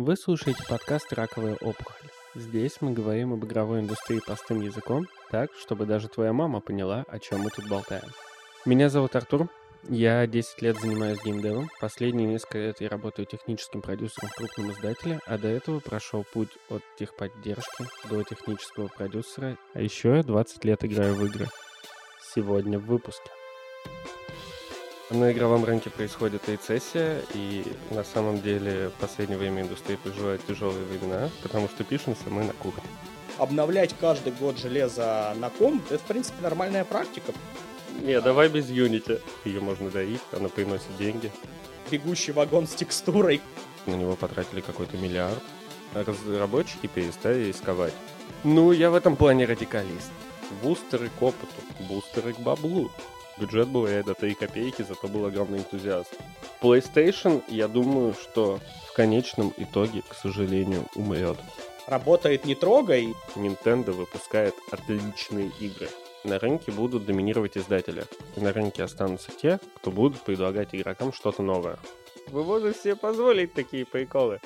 Вы слушаете подкаст «Раковая опухоль». Здесь мы говорим об игровой индустрии простым языком, так, чтобы даже твоя мама поняла, о чем мы тут болтаем. Меня зовут Артур, я 10 лет занимаюсь геймдевом. Последние несколько лет я работаю техническим продюсером в крупном издателе, а до этого прошел путь от техподдержки до технического продюсера, а еще я 20 лет играю в игры. Сегодня в выпуске. На игровом рынке происходит рецессия, и на самом деле в последнее время индустрия переживает тяжелые времена, потому что пишемся мы на кухне. Обновлять каждый год железо на комп – это, в принципе, нормальная практика. Не, давай без Unity. Ее можно доить, она приносит деньги. Бегущий вагон с текстурой. На него потратили какой-то миллиард. Разработчики перестали рисковать. Ну, я в этом плане радикалист. Бустеры к опыту, бустеры к баблу. Бюджет был реально 3 копейки, зато был огромный энтузиазм. PlayStation, я думаю, что в конечном итоге, к сожалению, умрет. Работает не трогай. Nintendo выпускает отличные игры. На рынке будут доминировать издатели. И на рынке останутся те, кто будут предлагать игрокам что-то новое. Вы можете себе позволить такие приколы.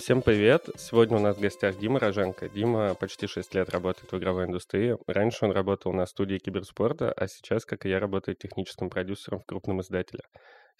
Всем привет! Сегодня у нас в гостях Дима Роженко. Дима почти 6 лет работает в игровой индустрии. Раньше он работал на студии киберспорта, а сейчас, как и я, работает техническим продюсером в крупном издателе.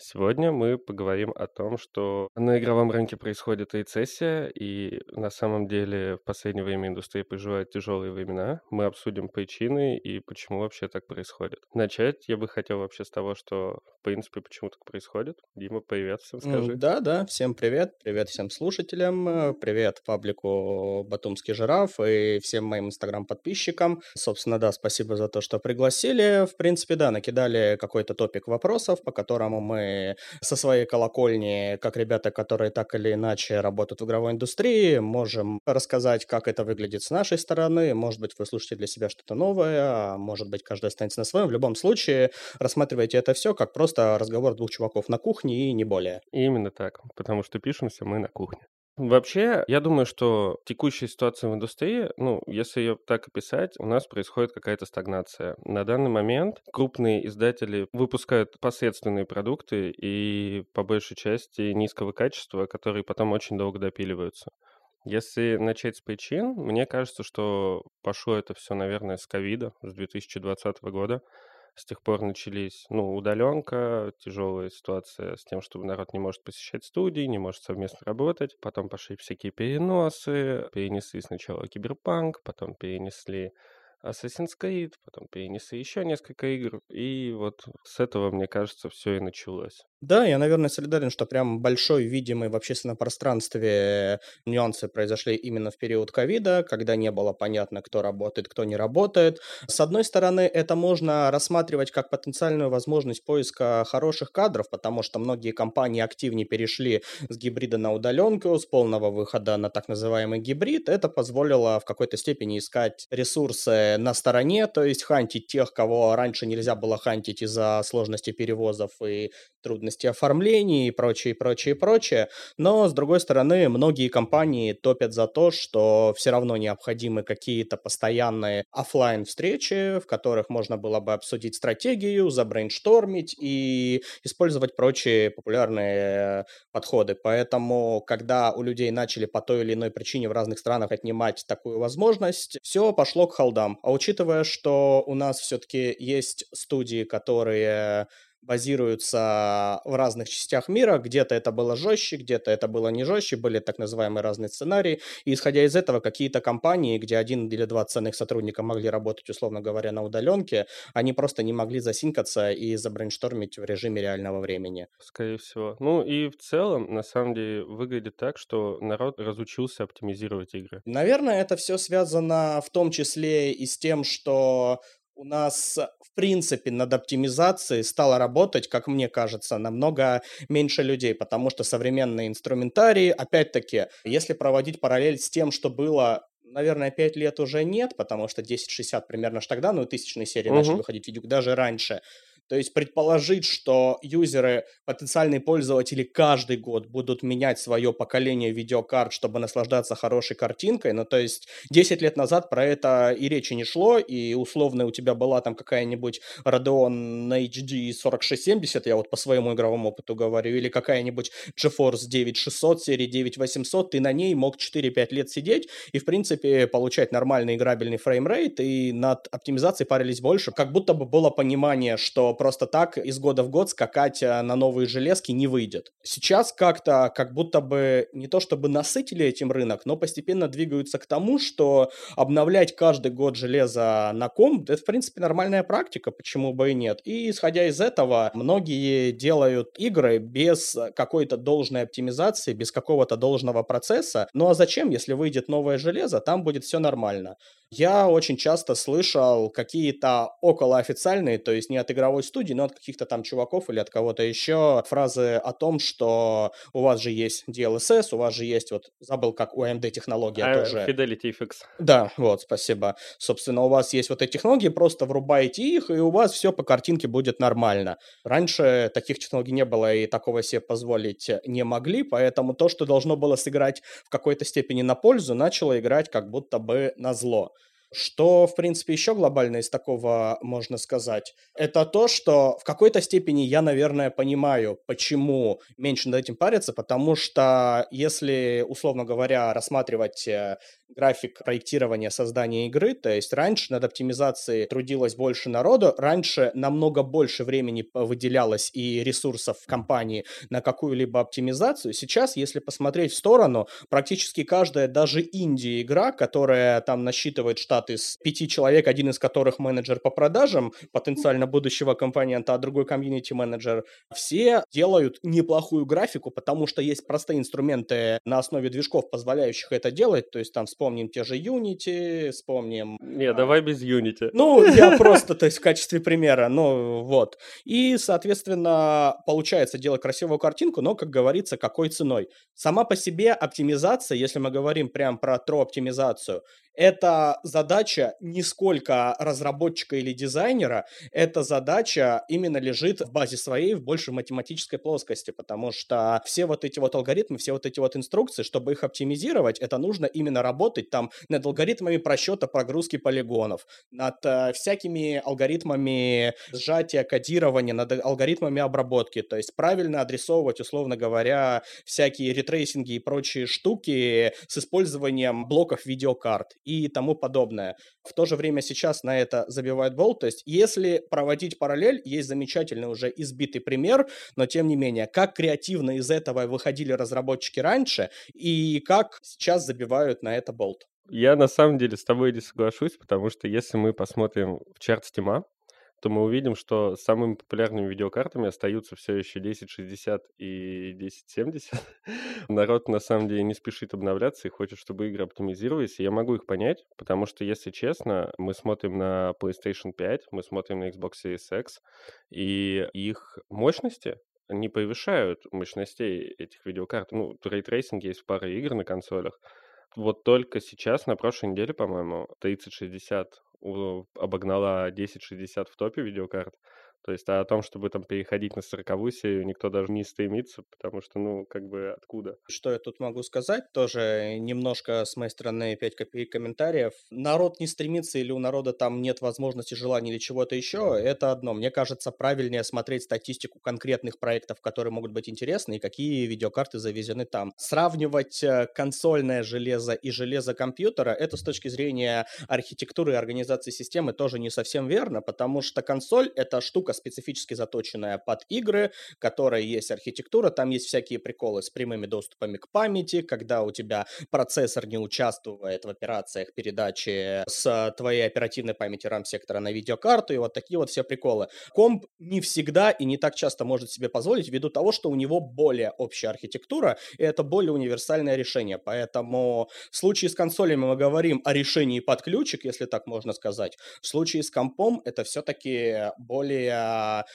Сегодня мы поговорим о том, что на игровом рынке происходит рецессия, и на самом деле в последнее время индустрия переживает тяжелые времена. Мы обсудим причины и почему вообще так происходит. Начать я бы хотел вообще с того, что в принципе почему так происходит. Дима, привет всем скажи. Да, да, всем привет. Привет всем слушателям. Привет паблику Батумский жираф и всем моим инстаграм-подписчикам. Собственно, да, спасибо за то, что пригласили. В принципе, да, накидали какой-то топик вопросов, по которому мы со своей колокольни, как ребята, которые так или иначе работают в игровой индустрии, можем рассказать, как это выглядит с нашей стороны. Может быть, вы слушаете для себя что-то новое, а может быть, каждый останется на своем. В любом случае, рассматривайте это все как просто разговор двух чуваков на кухне и не более. Именно так, потому что пишемся мы на кухне. Вообще, я думаю, что текущая ситуация в индустрии, ну, если ее так описать, у нас происходит какая-то стагнация. На данный момент крупные издатели выпускают посредственные продукты и по большей части низкого качества, которые потом очень долго допиливаются. Если начать с причин, мне кажется, что пошло это все, наверное, с ковида, с 2020 года. С тех пор начались, ну, удаленка, тяжелая ситуация с тем, что народ не может посещать студии, не может совместно работать. Потом пошли всякие переносы, перенесли сначала Киберпанк, потом перенесли Assassin's Creed, потом перенесли еще несколько игр, и вот с этого, мне кажется, все и началось. Да, я, наверное, солидарен, что прям большой, видимый в общественном пространстве нюансы произошли именно в период ковида, когда не было понятно, кто работает, кто не работает. С одной стороны, это можно рассматривать как потенциальную возможность поиска хороших кадров, потому что многие компании активнее перешли с гибрида на удаленку, с полного выхода на так называемый гибрид. Это позволило в какой-то степени искать ресурсы на стороне, то есть хантить тех, кого раньше нельзя было хантить из-за сложности перевозов и трудности оформления и прочее, прочее, прочее. Но, с другой стороны, многие компании топят за то, что все равно необходимы какие-то постоянные офлайн встречи в которых можно было бы обсудить стратегию, забрейнштормить и использовать прочие популярные подходы. Поэтому, когда у людей начали по той или иной причине в разных странах отнимать такую возможность, все пошло к холдам. А учитывая, что у нас все-таки есть студии, которые базируются в разных частях мира. Где-то это было жестче, где-то это было не жестче, были так называемые разные сценарии. И исходя из этого, какие-то компании, где один или два ценных сотрудника могли работать, условно говоря, на удаленке, они просто не могли засинкаться и забрейнштормить в режиме реального времени. Скорее всего. Ну и в целом, на самом деле, выглядит так, что народ разучился оптимизировать игры. Наверное, это все связано в том числе и с тем, что у нас, в принципе, над оптимизацией стало работать, как мне кажется, намного меньше людей, потому что современные инструментарии, опять-таки, если проводить параллель с тем, что было наверное, 5 лет уже нет, потому что 1060 примерно ж тогда, ну, тысячные серии uh-huh. начали выходить видео, даже раньше, То есть предположить, что юзеры, потенциальные пользователи каждый год будут менять свое поколение видеокарт, чтобы наслаждаться хорошей картинкой, ну то есть 10 лет назад про это и речи не шло, и условно у тебя была там какая-нибудь Radeon HD 4670, я вот по своему игровому опыту говорю, или какая-нибудь GeForce 9600 серии 9800, ты на ней мог 4-5 лет сидеть и, в принципе, получать нормальный играбельный фреймрейт, и над оптимизацией парились больше. Как будто бы было понимание, что просто так из года в год скакать э, на новые железки не выйдет. Сейчас как-то как будто бы не то чтобы насытили этим рынок, но постепенно двигаются к тому, что обновлять каждый год железо на комп, это, в принципе, нормальная практика, почему бы и нет. И, исходя из этого, многие делают игры без какой-то должной оптимизации, без какого-то должного процесса. Ну а зачем, если выйдет новое железо, там будет все нормально. Я очень часто слышал какие-то околоофициальные, то есть не от игровой студии, но от каких-то там чуваков или от кого-то еще, фразы о том, что у вас же есть DLSS, у вас же есть, вот, забыл, как у AMD технология а, тоже. Fidelity FX. Да, вот, спасибо. Собственно, у вас есть вот эти технологии, просто врубаете их, и у вас все по картинке будет нормально. Раньше таких технологий не было, и такого себе позволить не могли, поэтому то, что должно было сыграть в какой-то степени на пользу, начало играть как будто бы на зло. Что, в принципе, еще глобально из такого можно сказать, это то, что в какой-то степени я, наверное, понимаю, почему меньше над этим париться, потому что если, условно говоря, рассматривать э, график проектирования создания игры, то есть раньше над оптимизацией трудилось больше народу, раньше намного больше времени выделялось и ресурсов компании на какую-либо оптимизацию. Сейчас, если посмотреть в сторону, практически каждая, даже инди-игра, которая там насчитывает штат из пяти человек, один из которых менеджер по продажам, потенциально будущего компонента, а другой комьюнити-менеджер, все делают неплохую графику, потому что есть простые инструменты на основе движков, позволяющих это делать, то есть там вспомним те же Unity, вспомним... Не, а... давай без Unity. Ну, я просто, то есть в качестве примера, ну вот. И, соответственно, получается делать красивую картинку, но, как говорится, какой ценой. Сама по себе оптимизация, если мы говорим прям про тро-оптимизацию, это задача не сколько разработчика или дизайнера, эта задача именно лежит в базе своей, в большей математической плоскости, потому что все вот эти вот алгоритмы, все вот эти вот инструкции, чтобы их оптимизировать, это нужно именно работать там над алгоритмами просчета прогрузки полигонов, над э, всякими алгоритмами сжатия, кодирования, над алгоритмами обработки, то есть правильно адресовывать, условно говоря, всякие рейтрейсинги и прочие штуки с использованием блоков видеокарт и тому подобное. В то же время сейчас на это забивают болт. То есть если проводить параллель, есть замечательный уже избитый пример, но тем не менее, как креативно из этого выходили разработчики раньше и как сейчас забивают на это болт. Я на самом деле с тобой не соглашусь, потому что если мы посмотрим в чарт Steam, то мы увидим, что самыми популярными видеокартами остаются все еще 1060 и 1070. Народ на самом деле не спешит обновляться и хочет, чтобы игры оптимизировались. И я могу их понять, потому что, если честно, мы смотрим на PlayStation 5, мы смотрим на Xbox Series X, и их мощности не превышают мощностей этих видеокарт. Ну, ray tracing есть в паре игр на консолях. Вот только сейчас, на прошлой неделе, по-моему, 3060 обогнала 1060 в топе видеокарт. То есть а о том, чтобы там переходить на сороковую серию, никто даже не стремится, потому что, ну, как бы откуда? Что я тут могу сказать? Тоже немножко с моей стороны 5 копеек комментариев. Народ не стремится или у народа там нет возможности, желания или чего-то еще, это одно. Мне кажется, правильнее смотреть статистику конкретных проектов, которые могут быть интересны, и какие видеокарты завезены там. Сравнивать э, консольное железо и железо компьютера, это с точки зрения архитектуры и организации системы тоже не совсем верно, потому что консоль — это штука, штука, специфически заточенная под игры, которая есть архитектура, там есть всякие приколы с прямыми доступами к памяти, когда у тебя процессор не участвует в операциях передачи с твоей оперативной памяти RAM-сектора на видеокарту, и вот такие вот все приколы. Комп не всегда и не так часто может себе позволить ввиду того, что у него более общая архитектура, и это более универсальное решение. Поэтому в случае с консолями мы говорим о решении под ключик, если так можно сказать. В случае с компом это все-таки более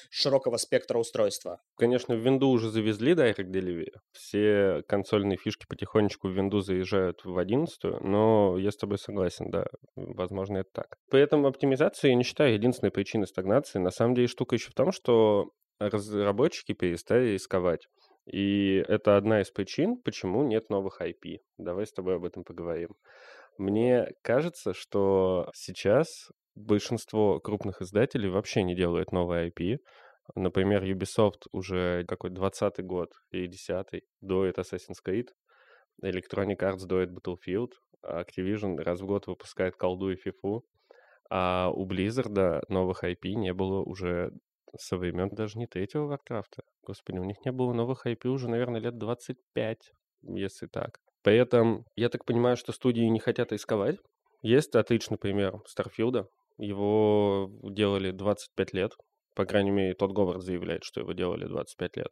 широкого спектра устройства. Конечно, в Windows уже завезли Direct Delivery. Все консольные фишки потихонечку в Windows заезжают в 11, но я с тобой согласен, да, возможно, это так. При этом оптимизация, я не считаю, единственной причиной стагнации. На самом деле штука еще в том, что разработчики перестали рисковать. И это одна из причин, почему нет новых IP. Давай с тобой об этом поговорим. Мне кажется, что сейчас большинство крупных издателей вообще не делают новые IP. Например, Ubisoft уже какой 20-й год или 10-й доит Assassin's Creed, Electronic Arts доит Battlefield, Activision раз в год выпускает колду и фифу, а у Blizzard новых IP не было уже со времен даже не третьего Варкрафта. Господи, у них не было новых IP уже, наверное, лет 25, если так. При этом, я так понимаю, что студии не хотят рисковать. Есть отличный пример Старфилда. Его делали 25 лет. По крайней мере, тот Говард заявляет, что его делали 25 лет.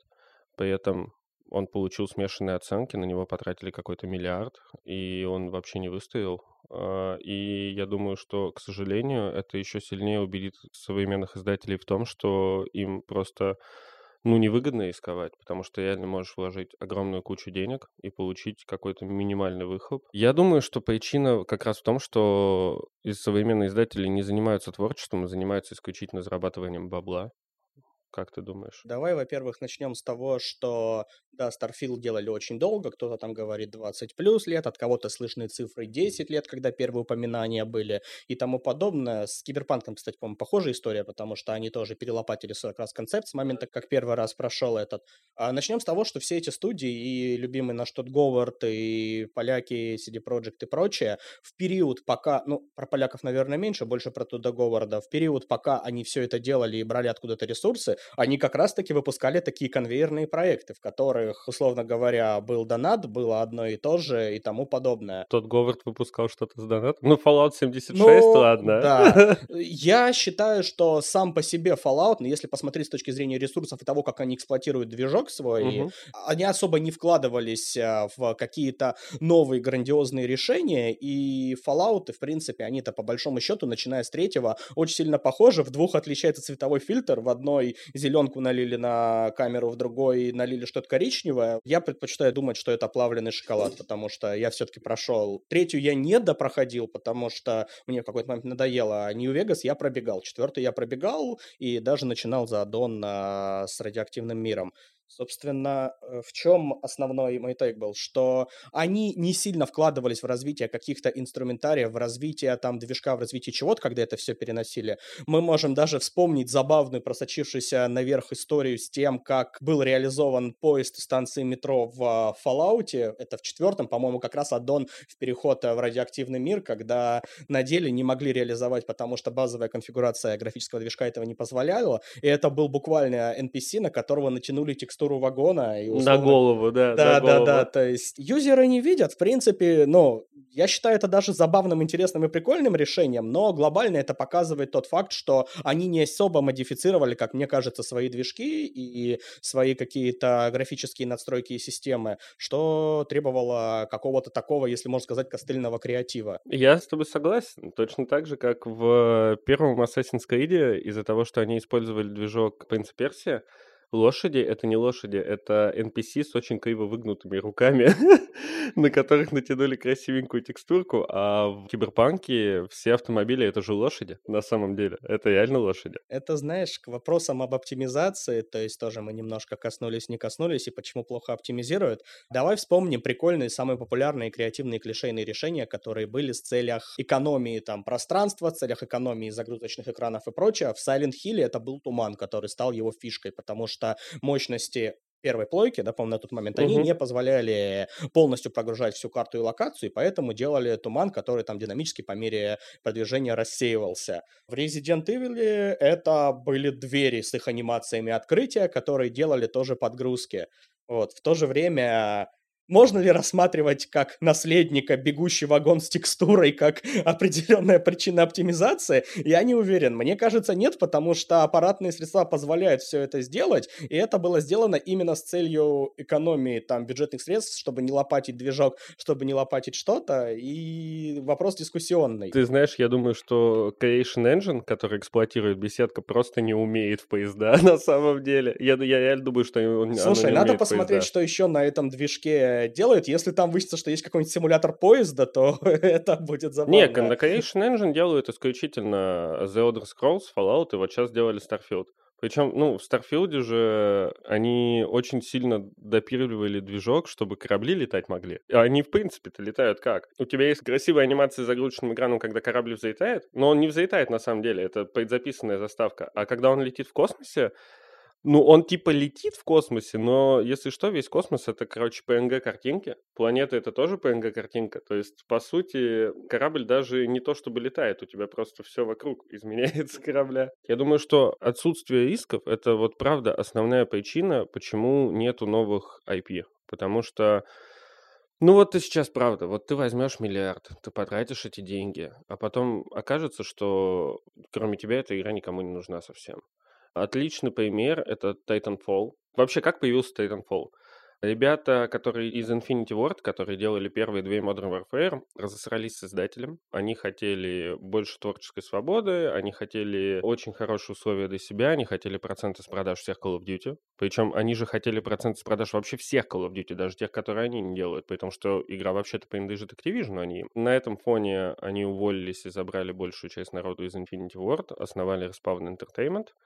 При этом он получил смешанные оценки, на него потратили какой-то миллиард, и он вообще не выстоял. А, и я думаю, что, к сожалению, это еще сильнее убедит современных издателей в том, что им просто ну, невыгодно рисковать, потому что реально можешь вложить огромную кучу денег и получить какой-то минимальный выхлоп. Я думаю, что причина как раз в том, что современные издатели не занимаются творчеством, а занимаются исключительно зарабатыванием бабла. Как ты думаешь? Давай, во-первых, начнем с того, что, да, Starfield делали очень долго, кто-то там говорит 20 плюс лет, от кого-то слышны цифры 10 лет, когда первые упоминания были и тому подобное. С Киберпанком, кстати, по-моему, похожая история, потому что они тоже перелопатили 40 раз концепт с момента, как первый раз прошел этот. А начнем с того, что все эти студии и любимый наш тот Говард, и поляки, CD Projekt и прочее, в период пока, ну, про поляков, наверное, меньше, больше про туда Говарда, в период, пока они все это делали и брали откуда-то ресурсы, они как раз-таки выпускали такие конвейерные проекты, в которых, условно говоря, был донат, было одно и то же и тому подобное. Тот Говард выпускал что-то с донатом? Ну, Fallout 76, ну, ладно. Да. Я считаю, что сам по себе Fallout, ну, если посмотреть с точки зрения ресурсов и того, как они эксплуатируют движок свой, угу. они особо не вкладывались а, в какие-то новые грандиозные решения, и Fallout, в принципе, они-то по большому счету, начиная с третьего, очень сильно похожи. В двух отличается цветовой фильтр, в одной зеленку налили на камеру, в другой налили что-то коричневое. Я предпочитаю думать, что это плавленый шоколад, потому что я все-таки прошел. Третью я не допроходил, потому что мне в какой-то момент надоело. А Нью-Вегас я пробегал. Четвертый я пробегал и даже начинал за аддон а, с радиоактивным миром. Собственно, э, в чем основной мой тейк был? Что они не сильно вкладывались в развитие каких-то инструментариев, в развитие там движка, в развитие чего-то, когда это все переносили. Мы можем даже вспомнить забавную, просочившуюся наверх историю с тем, как был реализован поезд станции метро в Fallout. Это в четвертом, по-моему, как раз аддон в переход в радиоактивный мир, когда на деле не могли реализовать, потому что базовая конфигурация графического движка этого не позволяла. И это был буквально NPC, на которого натянули текстуру текстуру вагона. И условно... На голову, да. Да, да, голову. да. То есть юзеры не видят, в принципе, ну, я считаю это даже забавным, интересным и прикольным решением, но глобально это показывает тот факт, что они не особо модифицировали, как мне кажется, свои движки и свои какие-то графические надстройки и системы, что требовало какого-то такого, если можно сказать, костыльного креатива. Я с тобой согласен. Точно так же, как в первом Assassin's Creed, из-за того, что они использовали движок Prince Persia, Лошади — это не лошади, это NPC с очень криво выгнутыми руками, на которых натянули красивенькую текстурку, а в Киберпанке все автомобили — это же лошади на самом деле. Это реально лошади. Это, знаешь, к вопросам об оптимизации, то есть тоже мы немножко коснулись, не коснулись, и почему плохо оптимизируют. Давай вспомним прикольные, самые популярные креативные клишейные решения, которые были в целях экономии там пространства, в целях экономии загрузочных экранов и прочее. В Silent Hill это был туман, который стал его фишкой, потому что что мощности первой плойки, да, по-моему, на тот момент, uh-huh. они не позволяли полностью прогружать всю карту и локацию, и поэтому делали туман, который там динамически по мере продвижения рассеивался. В Resident Evil это были двери с их анимациями открытия, которые делали тоже подгрузки. Вот. В то же время можно ли рассматривать как наследника бегущий вагон с текстурой как определенная причина оптимизации? Я не уверен. Мне кажется, нет, потому что аппаратные средства позволяют все это сделать, и это было сделано именно с целью экономии там бюджетных средств, чтобы не лопатить движок, чтобы не лопатить что-то, и вопрос дискуссионный. Ты знаешь, я думаю, что Creation Engine, который эксплуатирует беседка, просто не умеет в поезда на самом деле. Я, я реально думаю, что он Слушай, надо посмотреть, что еще на этом движке делают. Если там выяснится, что есть какой-нибудь симулятор поезда, то это будет забавно. Не, Creation Engine делают исключительно The Elder Scrolls, Fallout, и вот сейчас делали Starfield. Причем, ну, в Старфилде же они очень сильно допиливали движок, чтобы корабли летать могли. А они, в принципе-то, летают как? У тебя есть красивая анимация с загрузочным экраном, когда корабль взлетает, но он не взлетает на самом деле, это предзаписанная заставка. А когда он летит в космосе, ну, он типа летит в космосе, но если что, весь космос это, короче, PNG-картинки. Планета это тоже PNG-картинка. То есть, по сути, корабль даже не то чтобы летает, у тебя просто все вокруг изменяется корабля. Я думаю, что отсутствие рисков это вот правда основная причина, почему нету новых IP. Потому что ну вот ты сейчас правда, вот ты возьмешь миллиард, ты потратишь эти деньги, а потом окажется, что кроме тебя эта игра никому не нужна совсем. Отличный пример — это Titanfall. Вообще, как появился Titanfall? Ребята, которые из Infinity Ward, которые делали первые две Modern Warfare, разосрались с издателем. Они хотели больше творческой свободы, они хотели очень хорошие условия для себя, они хотели проценты с продаж всех Call of Duty. Причем они же хотели проценты с продаж вообще всех Call of Duty, даже тех, которые они не делают, потому что игра вообще-то принадлежит Activision, не На этом фоне они уволились и забрали большую часть народу из Infinity Ward, основали Respawn Entertainment —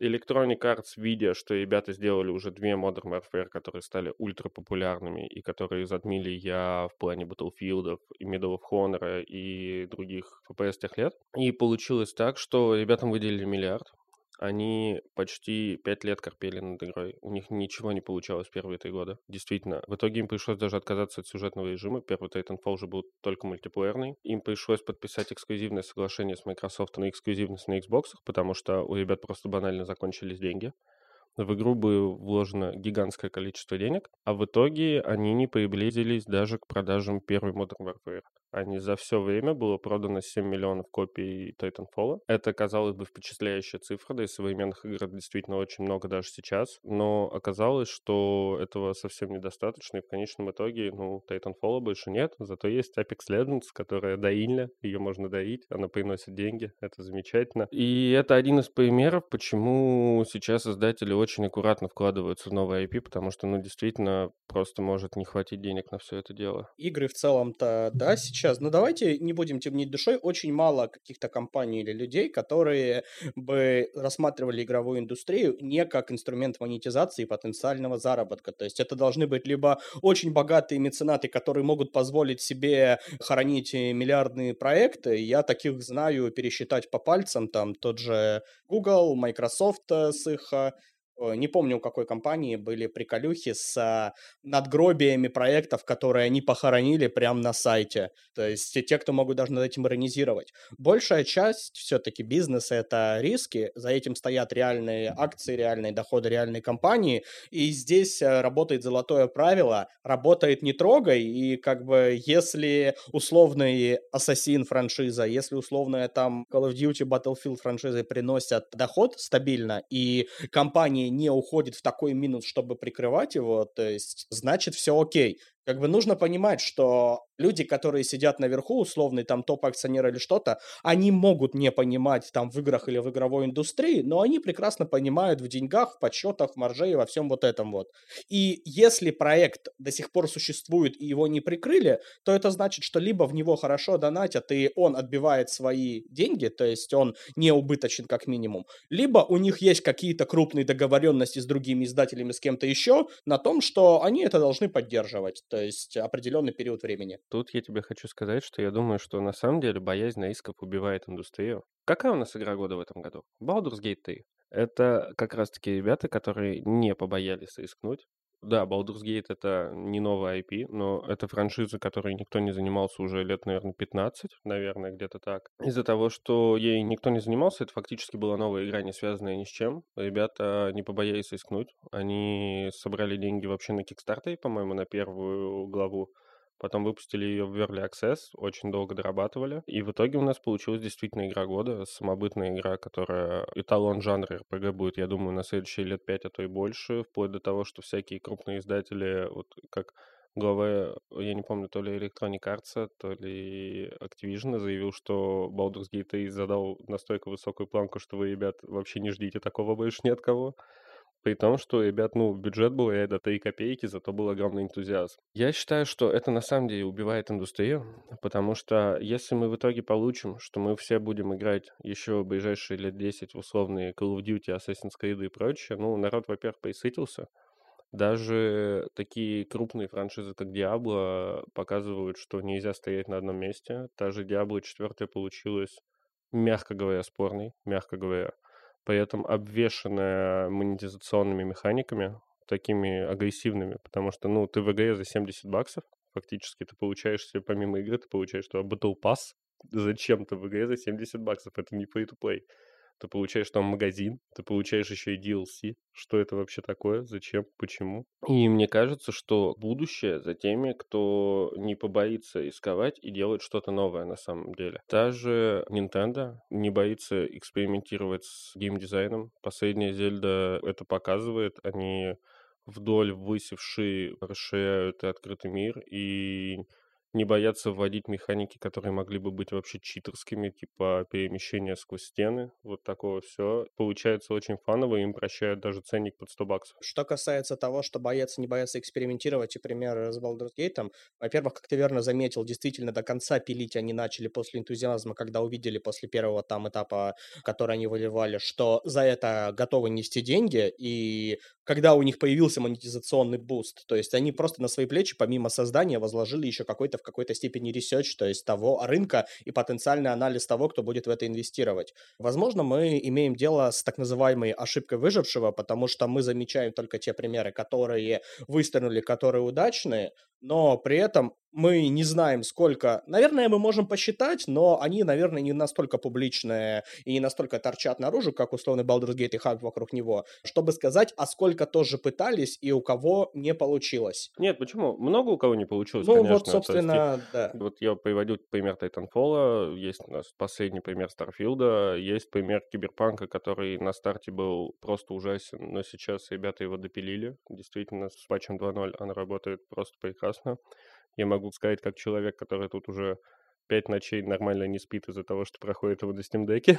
Electronic Arts, видя, что ребята сделали уже две Modern Warfare, которые стали ультра популярными и которые затмили я в плане Battlefield и Medal of Honor и других FPS тех лет. И получилось так, что ребятам выделили миллиард, они почти пять лет корпели над игрой. У них ничего не получалось первые три года. Действительно. В итоге им пришлось даже отказаться от сюжетного режима. Первый Titanfall уже был только мультиплеерный. Им пришлось подписать эксклюзивное соглашение с Microsoft на эксклюзивность на Xbox, потому что у ребят просто банально закончились деньги в игру было вложено гигантское количество денег, а в итоге они не приблизились даже к продажам первой Modern Warfare. Они за все время было продано 7 миллионов копий Titanfall. Это, казалось бы, впечатляющая цифра, да и современных игр действительно очень много даже сейчас. Но оказалось, что этого совсем недостаточно, и в конечном итоге, ну, Titanfall больше нет, зато есть Apex Legends, которая доильня, ее можно доить, она приносит деньги, это замечательно. И это один из примеров, почему сейчас издатели очень аккуратно вкладываются в новые IP, потому что, ну, действительно, просто может не хватить денег на все это дело. Игры в целом-то, да, сейчас сейчас, ну давайте не будем темнить душой, очень мало каких-то компаний или людей, которые бы рассматривали игровую индустрию не как инструмент монетизации и потенциального заработка. То есть это должны быть либо очень богатые меценаты, которые могут позволить себе хоронить миллиардные проекты. Я таких знаю пересчитать по пальцам, там тот же Google, Microsoft с их Э, не помню, у какой компании были приколюхи с а, надгробиями проектов, которые они похоронили прямо на сайте. То есть те, кто могут даже над этим иронизировать. Большая часть все-таки бизнеса — это риски, за этим стоят реальные акции, реальные доходы реальной компании, и здесь э, работает золотое правило — работает не трогай, и как бы если условный Assassin франшиза, если условная там Call of Duty, Battlefield франшизы приносят доход стабильно, и компании не уходит в такой минус, чтобы прикрывать его, то есть значит все окей. Как бы нужно понимать, что люди, которые сидят наверху, условный там топ-акционер или что-то, они могут не понимать там в играх или в игровой индустрии, но они прекрасно понимают в деньгах, в подсчетах, в марже и во всем вот этом вот. И если проект до сих пор существует и его не прикрыли, то это значит, что либо в него хорошо донатят и он отбивает свои деньги, то есть он не убыточен как минимум, либо у них есть какие-то крупные договоренности с другими издателями, с кем-то еще на том, что они это должны поддерживать то есть определенный период времени. Тут я тебе хочу сказать, что я думаю, что на самом деле боязнь рисков убивает индустрию. Какая у нас игра года в этом году? Baldur's Gate 3. Это как раз-таки ребята, которые не побоялись рискнуть. Да, Baldur's Gate — это не новая IP, но это франшиза, которой никто не занимался уже лет, наверное, 15, наверное, где-то так. Из-за того, что ей никто не занимался, это фактически была новая игра, не связанная ни с чем. Ребята не побоялись рискнуть. Они собрали деньги вообще на Kickstarter, по-моему, на первую главу. Потом выпустили ее в Early Access, очень долго дорабатывали. И в итоге у нас получилась действительно игра года, самобытная игра, которая эталон жанра RPG будет, я думаю, на следующие лет пять, а то и больше, вплоть до того, что всякие крупные издатели, вот как глава, я не помню, то ли Electronic Arts, то ли Activision заявил, что Baldur's Gate задал настолько высокую планку, что вы, ребят, вообще не ждите такого больше ни от кого. При том, что, ребят, ну, бюджет был реально 3 копейки, зато был огромный энтузиазм. Я считаю, что это на самом деле убивает индустрию, потому что если мы в итоге получим, что мы все будем играть еще в ближайшие лет 10 в условные Call of Duty, Assassin's Creed и прочее, ну, народ, во-первых, присытился, даже такие крупные франшизы, как Diablo, показывают, что нельзя стоять на одном месте. Та же Diablo 4 получилась, мягко говоря, спорной, мягко говоря при этом обвешенная монетизационными механиками, такими агрессивными, потому что, ну, ты в игре за 70 баксов, фактически ты получаешь себе, помимо игры, ты получаешь что Battle Pass зачем-то в игре за 70 баксов, это не free-to-play ты получаешь там магазин, ты получаешь еще и DLC. Что это вообще такое? Зачем? Почему? И мне кажется, что будущее за теми, кто не побоится исковать и делать что-то новое на самом деле. Та же Nintendo не боится экспериментировать с геймдизайном. Последняя Зельда это показывает. Они вдоль высевшие расширяют открытый мир и не боятся вводить механики, которые могли бы быть вообще читерскими, типа перемещения сквозь стены, вот такого все. Получается очень фаново, им прощают даже ценник под 100 баксов. Что касается того, что боятся, не боятся экспериментировать, и пример с Baldur's Gate, во-первых, как ты верно заметил, действительно до конца пилить они начали после энтузиазма, когда увидели после первого там этапа, который они выливали, что за это готовы нести деньги, и когда у них появился монетизационный буст. То есть они просто на свои плечи, помимо создания, возложили еще какой-то в какой-то степени research, то есть того рынка и потенциальный анализ того, кто будет в это инвестировать. Возможно, мы имеем дело с так называемой ошибкой выжившего, потому что мы замечаем только те примеры, которые выстрелили, которые удачные, но при этом мы не знаем, сколько... Наверное, мы можем посчитать, но они, наверное, не настолько публичные и не настолько торчат наружу, как условный Baldur's Gate и хайп вокруг него, чтобы сказать, а сколько тоже пытались и у кого не получилось. Нет, почему? Много у кого не получилось, Ну конечно. вот, собственно, есть, да. Вот я приводил пример Titanfall, есть у нас последний пример Старфилда, есть пример Киберпанка, который на старте был просто ужасен, но сейчас ребята его допилили. Действительно, с патчем 2.0 он работает просто прекрасно. Я могу сказать, как человек, который тут уже пять ночей нормально не спит из-за того, что проходит его на Steam Deck.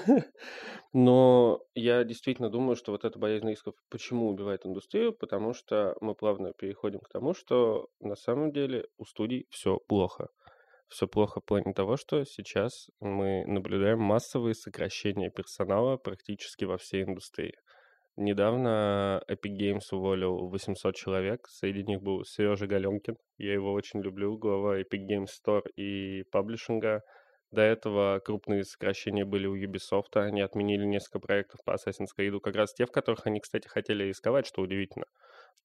Но я действительно думаю, что вот эта боязнь рисков почему убивает индустрию? Потому что мы плавно переходим к тому, что на самом деле у студий все плохо. Все плохо в плане того, что сейчас мы наблюдаем массовые сокращения персонала практически во всей индустрии. Недавно Epic Games уволил 800 человек, среди них был Сережа Галенкин, я его очень люблю, глава Epic Games Store и паблишинга. До этого крупные сокращения были у Ubisoft, они отменили несколько проектов по Assassin's Creed, как раз те, в которых они, кстати, хотели рисковать, что удивительно.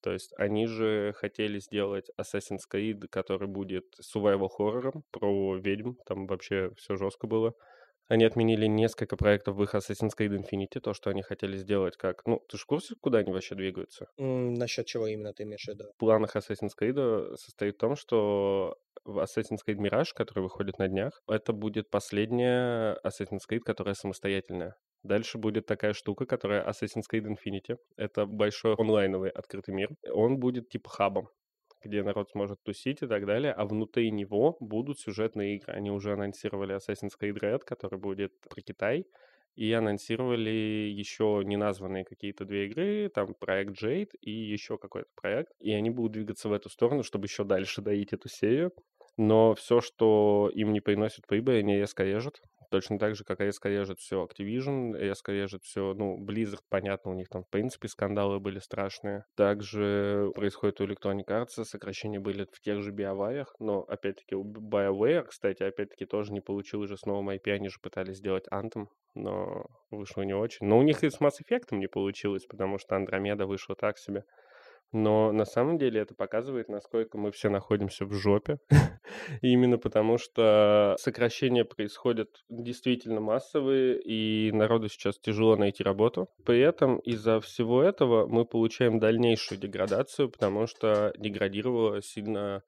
То есть они же хотели сделать Assassin's Creed, который будет survival хоррором про ведьм, там вообще все жестко было. Они отменили несколько проектов в их Assassin's Creed Infinity, то, что они хотели сделать как... Ну, ты же в курсе, куда они вообще двигаются? М, насчет чего именно ты имеешь в виду? В планах Assassin's Creed состоит в том, что в Assassin's Creed Mirage, который выходит на днях, это будет последняя Assassin's Creed, которая самостоятельная. Дальше будет такая штука, которая Assassin's Creed Infinity. Это большой онлайновый открытый мир. Он будет типа хабом где народ сможет тусить и так далее, а внутри него будут сюжетные игры. Они уже анонсировали Assassin's Creed Red, который будет про Китай, и анонсировали еще не названные какие-то две игры, там проект Jade и еще какой-то проект, и они будут двигаться в эту сторону, чтобы еще дальше доить эту серию. Но все, что им не приносит прибыль, они резко режут. Точно так же, как резко режет все Activision, резко режет все, ну, Blizzard, понятно, у них там, в принципе, скандалы были страшные. Также происходит у Electronic Arts, сокращения были в тех же BioWare, но, опять-таки, у BioWare, кстати, опять-таки, тоже не получилось же с новым IP, они же пытались сделать Anthem, но вышло не очень. Но у них и с Mass Effect не получилось, потому что Андромеда вышла так себе. Но на самом деле это показывает, насколько мы все находимся в жопе. Именно потому, что сокращения происходят действительно массовые, и народу сейчас тяжело найти работу. При этом из-за всего этого мы получаем дальнейшую деградацию, потому что деградировала сильно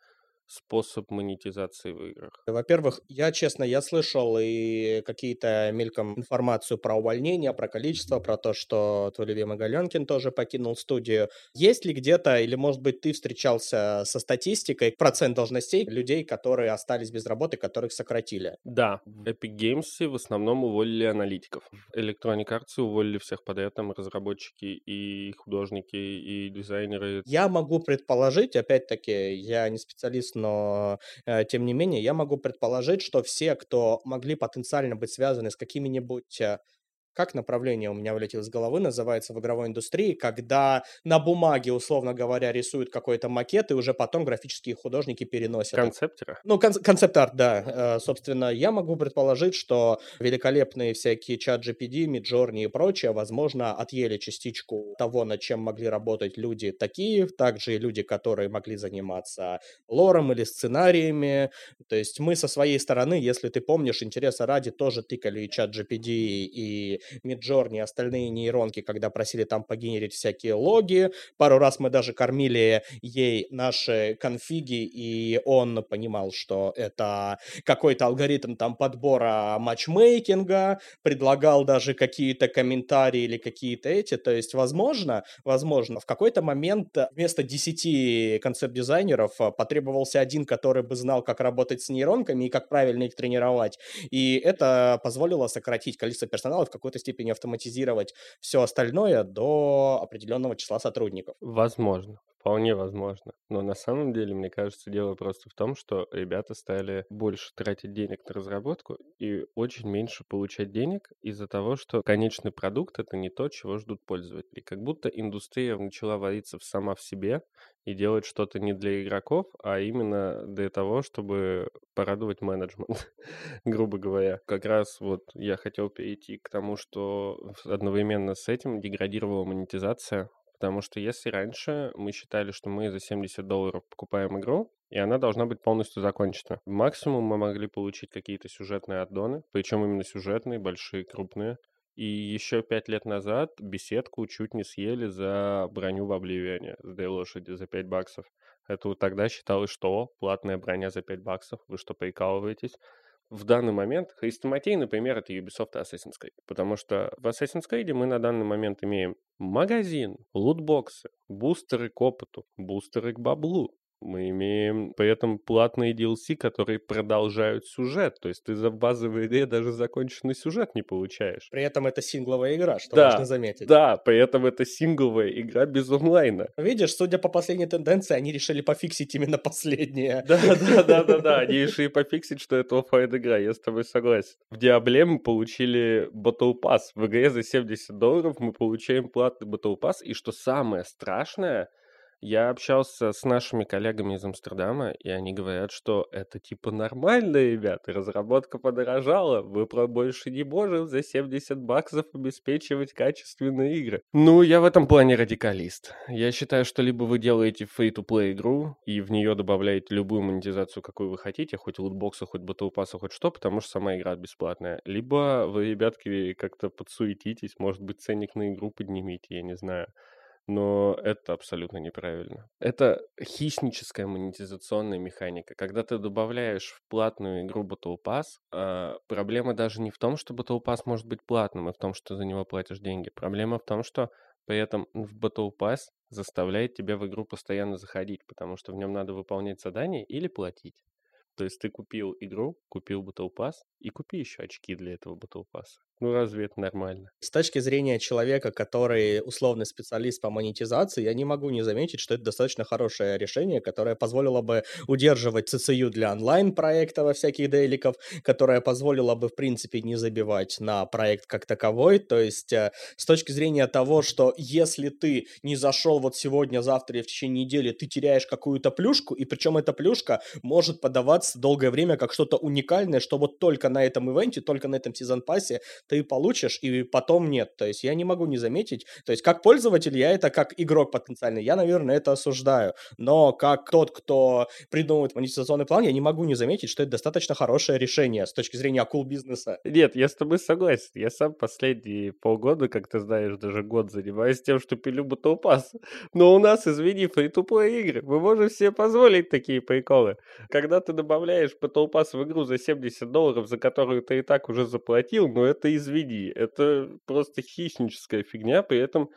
способ монетизации в играх? Во-первых, я, честно, я слышал и какие-то мельком информацию про увольнение, про количество, про то, что твой любимый Галенкин тоже покинул студию. Есть ли где-то, или, может быть, ты встречался со статистикой, процент должностей людей, которые остались без работы, которых сократили? Да, в Epic Games в основном уволили аналитиков. Electronic Arts уволили всех подряд, там разработчики и художники, и дизайнеры. Я могу предположить, опять-таки, я не специалист но э, тем не менее я могу предположить, что все, кто могли потенциально быть связаны с какими-нибудь э, как направление у меня вылетело из головы, называется в игровой индустрии, когда на бумаге, условно говоря, рисуют какой-то макет, и уже потом графические художники переносят. Концептеры? Ну, кон- концепт-арт, да. Э, собственно, я могу предположить, что великолепные всякие чат GPD, Midjourney и прочее, возможно, отъели частичку того, над чем могли работать люди такие, также и люди, которые могли заниматься лором или сценариями. То есть мы со своей стороны, если ты помнишь, интереса ради тоже тыкали и чат GPD, и Midjourney, остальные нейронки, когда просили там погенерить всякие логи. Пару раз мы даже кормили ей наши конфиги, и он понимал, что это какой-то алгоритм там подбора матчмейкинга, предлагал даже какие-то комментарии или какие-то эти. То есть, возможно, возможно, в какой-то момент вместо 10 концепт-дизайнеров потребовался один, который бы знал, как работать с нейронками и как правильно их тренировать. И это позволило сократить количество персонала в какой-то какой-то степени автоматизировать все остальное до определенного числа сотрудников. Возможно. Вполне возможно. Но на самом деле, мне кажется, дело просто в том, что ребята стали больше тратить денег на разработку и очень меньше получать денег из-за того, что конечный продукт — это не то, чего ждут пользователи. Как будто индустрия начала вариться сама в себе и делать что-то не для игроков, а именно для того, чтобы порадовать менеджмент, грубо говоря. Как раз вот я хотел перейти к тому, что одновременно с этим деградировала монетизация Потому что если раньше мы считали, что мы за 70 долларов покупаем игру, и она должна быть полностью закончена. Максимум мы могли получить какие-то сюжетные аддоны, причем именно сюжетные, большие, крупные. И еще пять лет назад беседку чуть не съели за броню в Обливионе с Дэй Лошади за 5 баксов. Это вот тогда считалось, что платная броня за 5 баксов, вы что, прикалываетесь? В данный момент хрестоматий, например, это Ubisoft Assassin's Creed. Потому что в Assassin's Creed мы на данный момент имеем магазин, лутбоксы, бустеры к опыту, бустеры к баблу, мы имеем при этом платные DLC, которые продолжают сюжет. То есть ты за базовой игре даже законченный сюжет не получаешь. При этом это сингловая игра, что да, важно заметить. Да, при этом это сингловая игра без онлайна. Видишь, судя по последней тенденции, они решили пофиксить именно последнее. Да, да, да, да, да. Они решили пофиксить, что это оффлайн игра, я с тобой согласен. В Диабле мы получили Battle Pass. В игре за 70 долларов мы получаем платный Battle Pass. И что самое страшное, я общался с нашими коллегами из Амстердама, и они говорят, что это типа нормально, ребята, разработка подорожала, мы про больше не можем за 70 баксов обеспечивать качественные игры. Ну, я в этом плане радикалист. Я считаю, что либо вы делаете free-to-play игру, и в нее добавляете любую монетизацию, какую вы хотите, хоть лутбоксы, хоть батл хоть что, потому что сама игра бесплатная. Либо вы, ребятки, как-то подсуетитесь, может быть, ценник на игру поднимите, я не знаю но это абсолютно неправильно. Это хищническая монетизационная механика. Когда ты добавляешь в платную игру Battle Pass, э, проблема даже не в том, что Battle Pass может быть платным, и в том, что за него платишь деньги. Проблема в том, что при этом в Battle Pass заставляет тебя в игру постоянно заходить, потому что в нем надо выполнять задания или платить. То есть ты купил игру, купил Battle Pass и купи еще очки для этого Battle. Ну, разве это нормально? С точки зрения человека, который условный специалист по монетизации, я не могу не заметить, что это достаточно хорошее решение, которое позволило бы удерживать CCU для онлайн-проекта во всяких дейликов, которое позволило бы, в принципе, не забивать на проект как таковой. То есть, э, с точки зрения того, что если ты не зашел вот сегодня, завтра и в течение недели, ты теряешь какую-то плюшку, и причем эта плюшка может подаваться долгое время как что-то уникальное, что вот только на этом ивенте, только на этом сезон-пассе ты получишь, и потом нет. То есть я не могу не заметить. То есть как пользователь я это, как игрок потенциальный, я, наверное, это осуждаю. Но как тот, кто придумывает монетизационный план, я не могу не заметить, что это достаточно хорошее решение с точки зрения акул бизнеса. Нет, я с тобой согласен. Я сам последние полгода, как ты знаешь, даже год занимаюсь тем, что пилю Battle. Но у нас, извини, фри-туплей игры. Мы можем себе позволить такие приколы. Когда ты добавляешь Battle в игру за 70 долларов, за которую ты и так уже заплатил, ну это извини. Это просто хищническая фигня, при этом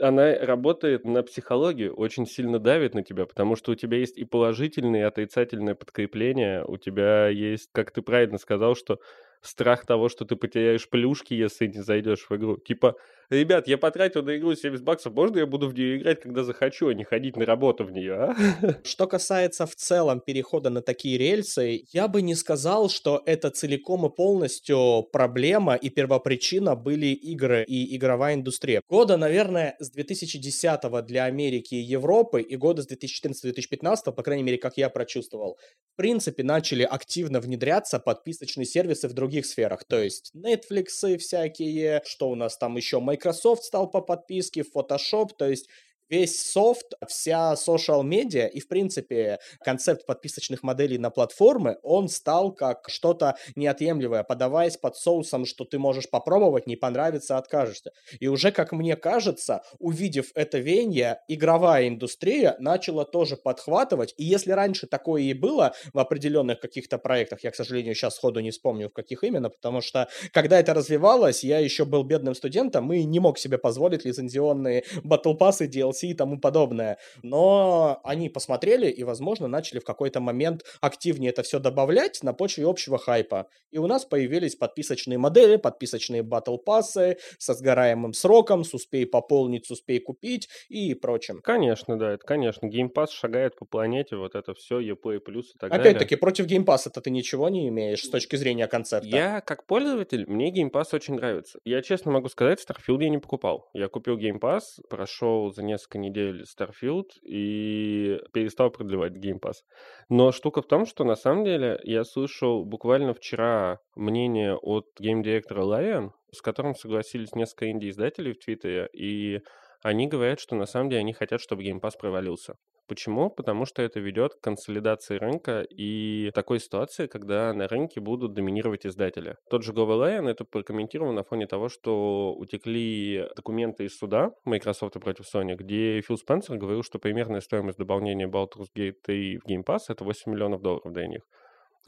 она работает на психологию, очень сильно давит на тебя, потому что у тебя есть и положительное, и отрицательное подкрепление, у тебя есть, как ты правильно сказал, что страх того, что ты потеряешь плюшки, если не зайдешь в игру. Типа, ребят, я потратил на игру 70 баксов, можно я буду в нее играть, когда захочу, а не ходить на работу в нее, а? Что касается в целом перехода на такие рельсы, я бы не сказал, что это целиком и полностью проблема и первопричина были игры и игровая индустрия. Года, наверное, с 2010 для Америки и Европы и года с 2014-2015, по крайней мере, как я прочувствовал, в принципе, начали активно внедряться подписочные сервисы в других сферах. То есть Netflix всякие, что у нас там еще, Microsoft стал по подписке, Photoshop, то есть весь софт, вся social медиа и, в принципе, концепт подписочных моделей на платформы, он стал как что-то неотъемлемое, подаваясь под соусом, что ты можешь попробовать, не понравится, откажешься. И уже, как мне кажется, увидев это веяние, игровая индустрия начала тоже подхватывать. И если раньше такое и было в определенных каких-то проектах, я, к сожалению, сейчас сходу не вспомню, в каких именно, потому что, когда это развивалось, я еще был бедным студентом и не мог себе позволить лицензионные батл пассы DLC DLC и тому подобное. Но они посмотрели и, возможно, начали в какой-то момент активнее это все добавлять на почве общего хайпа. И у нас появились подписочные модели, подписочные батл пассы со сгораемым сроком, с успей пополнить, с успей купить и прочим. Конечно, да, это конечно. Pass шагает по планете, вот это все, Uplay плюс и так далее. Опять-таки, против Pass-то ты ничего не имеешь с точки зрения концепта. Я, как пользователь, мне Pass очень нравится. Я честно могу сказать, Starfield я не покупал. Я купил Pass, прошел за несколько несколько недель Starfield и перестал продлевать Game Pass. Но штука в том, что на самом деле я слышал буквально вчера мнение от гейм-директора Lion, с которым согласились несколько инди-издателей в Твиттере, и они говорят, что на самом деле они хотят, чтобы Game Pass провалился. Почему? Потому что это ведет к консолидации рынка и такой ситуации, когда на рынке будут доминировать издатели. Тот же GoVLion это прокомментировал на фоне того, что утекли документы из суда Microsoft против Sony, где Фил Спенсер говорил, что примерная стоимость дополнения Baldur's Gate 3 в Game Pass это 8 миллионов долларов для них.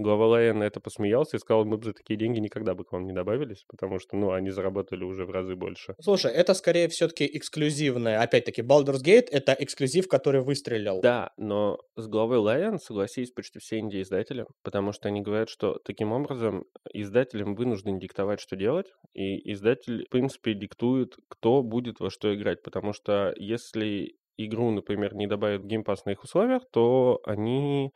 Глава Лайен на это посмеялся и сказал, мы бы за такие деньги никогда бы к вам не добавились, потому что, ну, они заработали уже в разы больше. Слушай, это скорее все-таки эксклюзивное. Опять-таки, Baldur's Gate — это эксклюзив, который выстрелил. Да, но с главой Лайен согласились почти все инди-издатели, потому что они говорят, что таким образом издателям вынуждены диктовать, что делать, и издатель, в принципе, диктует, кто будет во что играть, потому что если игру, например, не добавят в Pass на их условиях, то они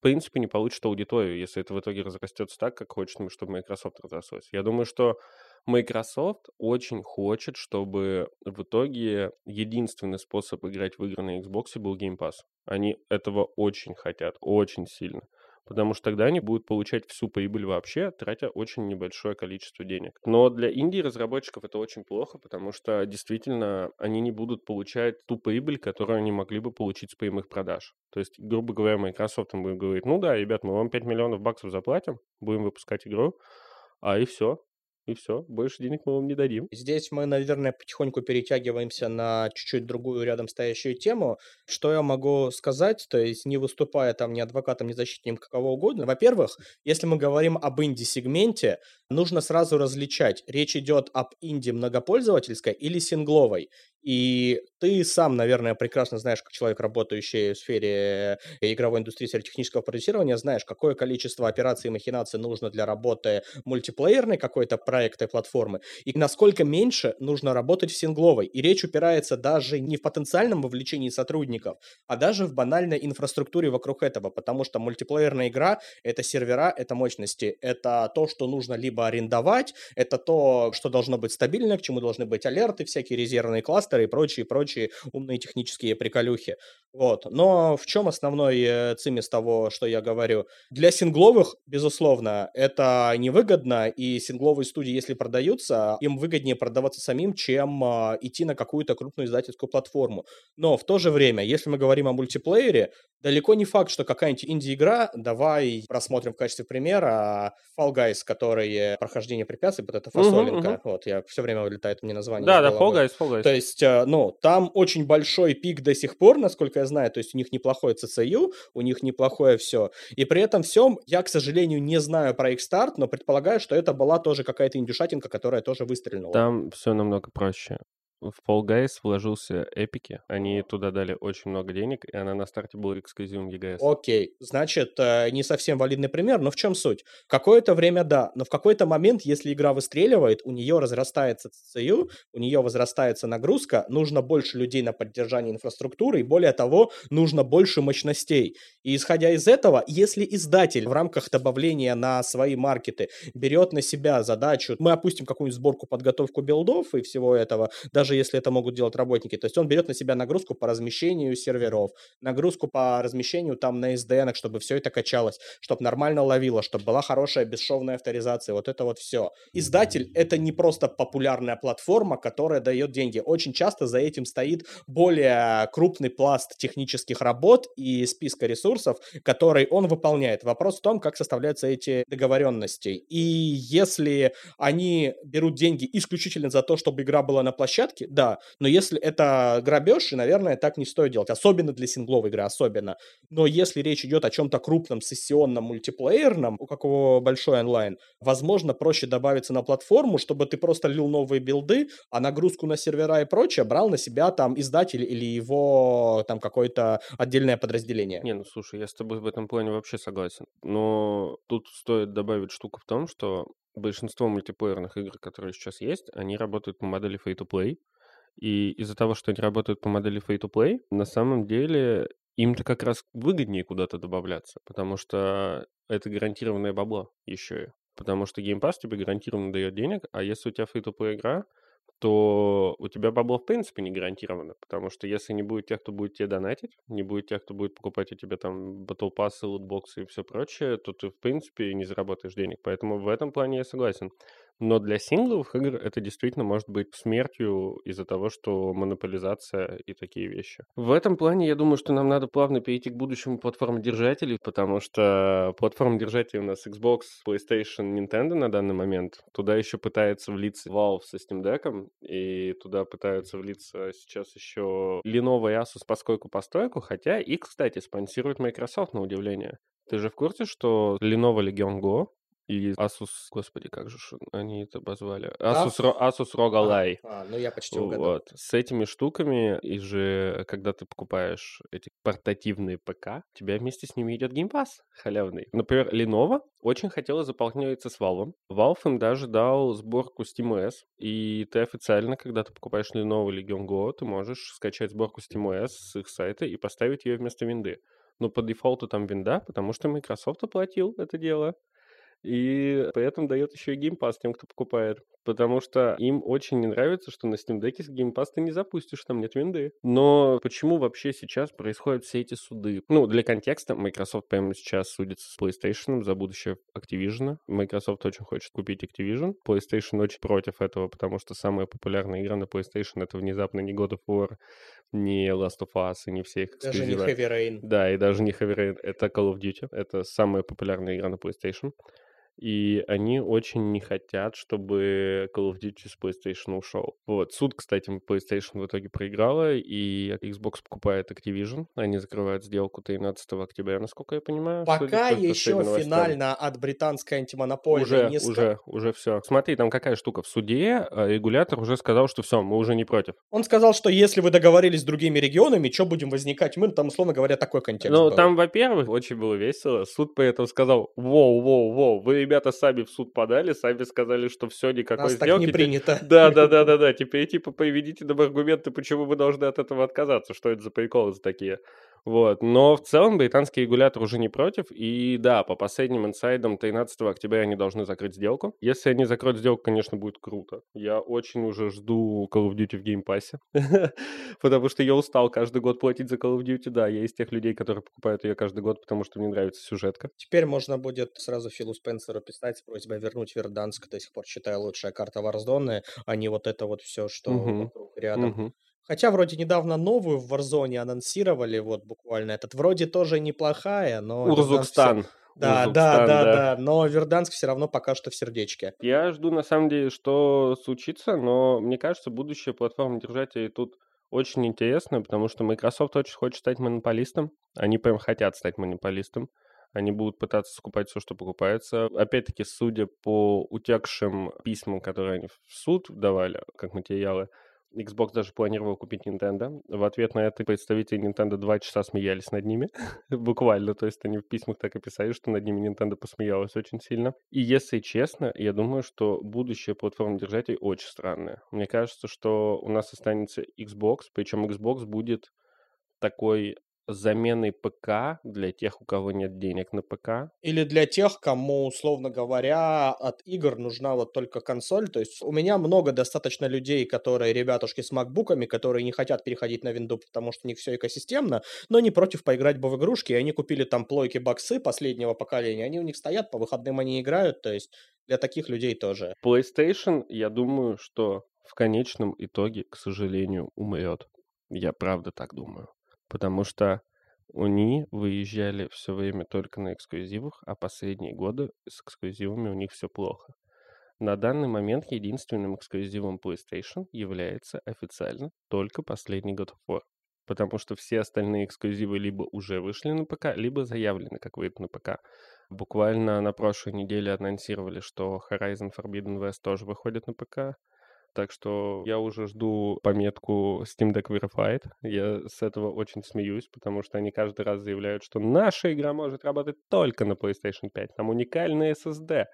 принципе, не получит аудиторию, если это в итоге разрастется так, как хочет, чтобы Microsoft разрослась. Я думаю, что Microsoft очень хочет, чтобы в итоге единственный способ играть в игры на Xbox был Game Pass. Они этого очень хотят, очень сильно потому что тогда они будут получать всю прибыль вообще, тратя очень небольшое количество денег. Но для инди-разработчиков это очень плохо, потому что действительно они не будут получать ту прибыль, которую они могли бы получить с прямых продаж. То есть, грубо говоря, Microsoft им будет говорить, ну да, ребят, мы вам 5 миллионов баксов заплатим, будем выпускать игру, а и все, и все, больше денег мы вам не дадим. Здесь мы, наверное, потихоньку перетягиваемся на чуть-чуть другую рядом стоящую тему. Что я могу сказать, то есть не выступая там ни адвокатом, ни защитником, какого угодно. Во-первых, если мы говорим об инди-сегменте, нужно сразу различать, речь идет об инди многопользовательской или сингловой. И ты сам, наверное, прекрасно знаешь, как человек, работающий в сфере игровой индустрии, сфере технического продюсирования, знаешь, какое количество операций и махинаций нужно для работы мультиплеерной какой-то проекта и платформы, и насколько меньше нужно работать в сингловой. И речь упирается даже не в потенциальном вовлечении сотрудников, а даже в банальной инфраструктуре вокруг этого, потому что мультиплеерная игра — это сервера, это мощности, это то, что нужно либо арендовать, это то, что должно быть стабильно, к чему должны быть алерты, всякие резервные классы, ремастеры и прочие-прочие умные технические приколюхи. Вот. Но в чем основной э, цимис того, что я говорю? Для сингловых, безусловно, это невыгодно, и сингловые студии, если продаются, им выгоднее продаваться самим, чем э, идти на какую-то крупную издательскую платформу. Но в то же время, если мы говорим о мультиплеере, далеко не факт, что какая-нибудь инди-игра, давай просмотрим в качестве примера Fall Guys, который прохождение препятствий, вот это фасолинка, uh-huh, uh-huh. вот, я все время вылетает мне название. Да, да, Fall Guys, Fall Guys. То есть, э, ну, там очень большой пик до сих пор, насколько я знаю, то есть у них неплохое CCU, у них неплохое все. И при этом всем я, к сожалению, не знаю про их старт, но предполагаю, что это была тоже какая-то индюшатинка, которая тоже выстрелила. Там все намного проще в Fall Guys вложился Эпики. Они туда дали очень много денег, и она на старте была эксклюзивом EGS. Окей, значит, э, не совсем валидный пример, но в чем суть? Какое-то время да, но в какой-то момент, если игра выстреливает, у нее разрастается CCU, у нее возрастается нагрузка, нужно больше людей на поддержание инфраструктуры, и более того, нужно больше мощностей. И исходя из этого, если издатель в рамках добавления на свои маркеты берет на себя задачу, мы опустим какую-нибудь сборку, подготовку билдов и всего этого, даже даже если это могут делать работники. То есть он берет на себя нагрузку по размещению серверов, нагрузку по размещению там на SDN, чтобы все это качалось, чтобы нормально ловило, чтобы была хорошая бесшовная авторизация, вот это вот все. Издатель — это не просто популярная платформа, которая дает деньги. Очень часто за этим стоит более крупный пласт технических работ и списка ресурсов, который он выполняет. Вопрос в том, как составляются эти договоренности. И если они берут деньги исключительно за то, чтобы игра была на площадке, порядке, да, но если это грабеж, наверное, так не стоит делать, особенно для сингловой игры, особенно. Но если речь идет о чем-то крупном, сессионном, мультиплеерном, у какого большой онлайн, возможно, проще добавиться на платформу, чтобы ты просто лил новые билды, а нагрузку на сервера и прочее брал на себя там издатель или его там какое-то отдельное подразделение. Не, ну слушай, я с тобой в этом плане вообще согласен. Но тут стоит добавить штуку в том, что большинство мультиплеерных игр, которые сейчас есть, они работают по модели free-to-play. И из-за того, что они работают по модели free-to-play, на самом деле им-то как раз выгоднее куда-то добавляться, потому что это гарантированное бабло еще и. Потому что Game Pass тебе гарантированно дает денег, а если у тебя free-to-play игра, то у тебя бабло в принципе не гарантировано, потому что если не будет тех, кто будет тебе донатить, не будет тех, кто будет покупать у тебя там Pass, лутбоксы и все прочее, то ты в принципе не заработаешь денег. Поэтому в этом плане я согласен. Но для сингловых игр это действительно может быть смертью из-за того, что монополизация и такие вещи. В этом плане я думаю, что нам надо плавно перейти к будущему платформодержателей, потому что платформодержатели у нас Xbox, PlayStation, Nintendo на данный момент. Туда еще пытается влиться Valve со Steam Deck, и туда пытаются влиться сейчас еще Lenovo и Asus поскольку постойку, хотя их, кстати, спонсирует Microsoft на удивление. Ты же в курсе, что Lenovo Legion Go и Asus, господи, как же они это обозвали? Asus, Asus ROG Ally. А, а, ну я почти угадал. Вот. С этими штуками, и же, когда ты покупаешь эти портативные ПК, у тебя вместе с ними идет Game Pass халявный. Например, Lenovo очень хотела заполняться с Valve. Valve им даже дал сборку SteamOS, и ты официально, когда ты покупаешь Lenovo или Legion Go, ты можешь скачать сборку SteamOS с их сайта и поставить ее вместо винды. Но по дефолту там винда, потому что Microsoft оплатил это дело. И при этом дает еще и геймпас тем, кто покупает. Потому что им очень не нравится, что на Steam Deck с Pass ты не запустишь, там нет винды. Но почему вообще сейчас происходят все эти суды? Ну, для контекста, Microsoft прямо сейчас судится с PlayStation за будущее Activision. Microsoft очень хочет купить Activision. PlayStation очень против этого, потому что самая популярная игра на PlayStation это внезапно не God of War, не Last of Us и не все их эксклюзивы. Даже не Heavy Rain. Да, и даже не Heavy Rain. Это Call of Duty. Это самая популярная игра на PlayStation и они очень не хотят, чтобы Call of Duty с PlayStation ушел. Вот, суд, кстати, PlayStation в итоге проиграла, и Xbox покупает Activision, они закрывают сделку 13 октября, насколько я понимаю. Пока еще финально от британской антимонопольной уже, не уже, уже все. Смотри, там какая штука, в суде а, регулятор уже сказал, что все, мы уже не против. Он сказал, что если вы договорились с другими регионами, что будем возникать мы, там, условно говоря, такой контекст Ну, там, во-первых, очень было весело, суд при этом сказал, воу, воу, воу, вы ребята сами в суд подали, сами сказали, что все, никакой Нас сделки. так не принято. Да, да, да, да, да. Теперь типа приведите нам аргументы, почему вы должны от этого отказаться. Что это за приколы за такие? Вот. Но в целом британский регулятор уже не против. И да, по последним инсайдам 13 октября они должны закрыть сделку. Если они закроют сделку, конечно, будет круто. Я очень уже жду Call of Duty в Game Pass. Потому что я устал каждый год платить за Call of Duty. Да, я из тех людей, которые покупают ее каждый год, потому что мне нравится сюжетка. Теперь можно будет сразу Филу Спенсеру писать с просьбой вернуть Верданск. До сих пор считаю лучшая карта Warzone, а не вот это вот все, что рядом. Хотя вроде недавно новую в Warzone анонсировали, вот буквально этот. Вроде тоже неплохая, но... Урзукстан. Да, да, да, да, но Верданск все равно пока что в сердечке. Я жду, на самом деле, что случится, но мне кажется, будущее платформы держателей тут очень интересно, потому что Microsoft очень хочет стать монополистом. Они прям хотят стать монополистом. Они будут пытаться скупать все, что покупается. Опять-таки, судя по утекшим письмам, которые они в суд давали, как материалы, Xbox даже планировал купить Nintendo. В ответ на это представители Nintendo два часа смеялись над ними. Буквально. То есть они в письмах так и писали, что над ними Nintendo посмеялась очень сильно. И если честно, я думаю, что будущее платформы держателей очень странное. Мне кажется, что у нас останется Xbox, причем Xbox будет такой заменой ПК для тех, у кого нет денег на ПК. Или для тех, кому, условно говоря, от игр нужна вот только консоль. То есть у меня много достаточно людей, которые ребятушки с макбуками, которые не хотят переходить на винду, потому что у них все экосистемно, но не против поиграть бы в игрушки. И они купили там плойки боксы последнего поколения, они у них стоят, по выходным они играют. То есть для таких людей тоже. PlayStation, я думаю, что в конечном итоге, к сожалению, умрет. Я правда так думаю потому что они выезжали все время только на эксклюзивах, а последние годы с эксклюзивами у них все плохо. На данный момент единственным эксклюзивом PlayStation является официально только последний God of War. Потому что все остальные эксклюзивы либо уже вышли на ПК, либо заявлены как выйдут на ПК. Буквально на прошлой неделе анонсировали, что Horizon Forbidden West тоже выходит на ПК. Так что я уже жду пометку Steam Deck Verified. Я с этого очень смеюсь, потому что они каждый раз заявляют, что наша игра может работать только на PlayStation 5. Там уникальный SSD.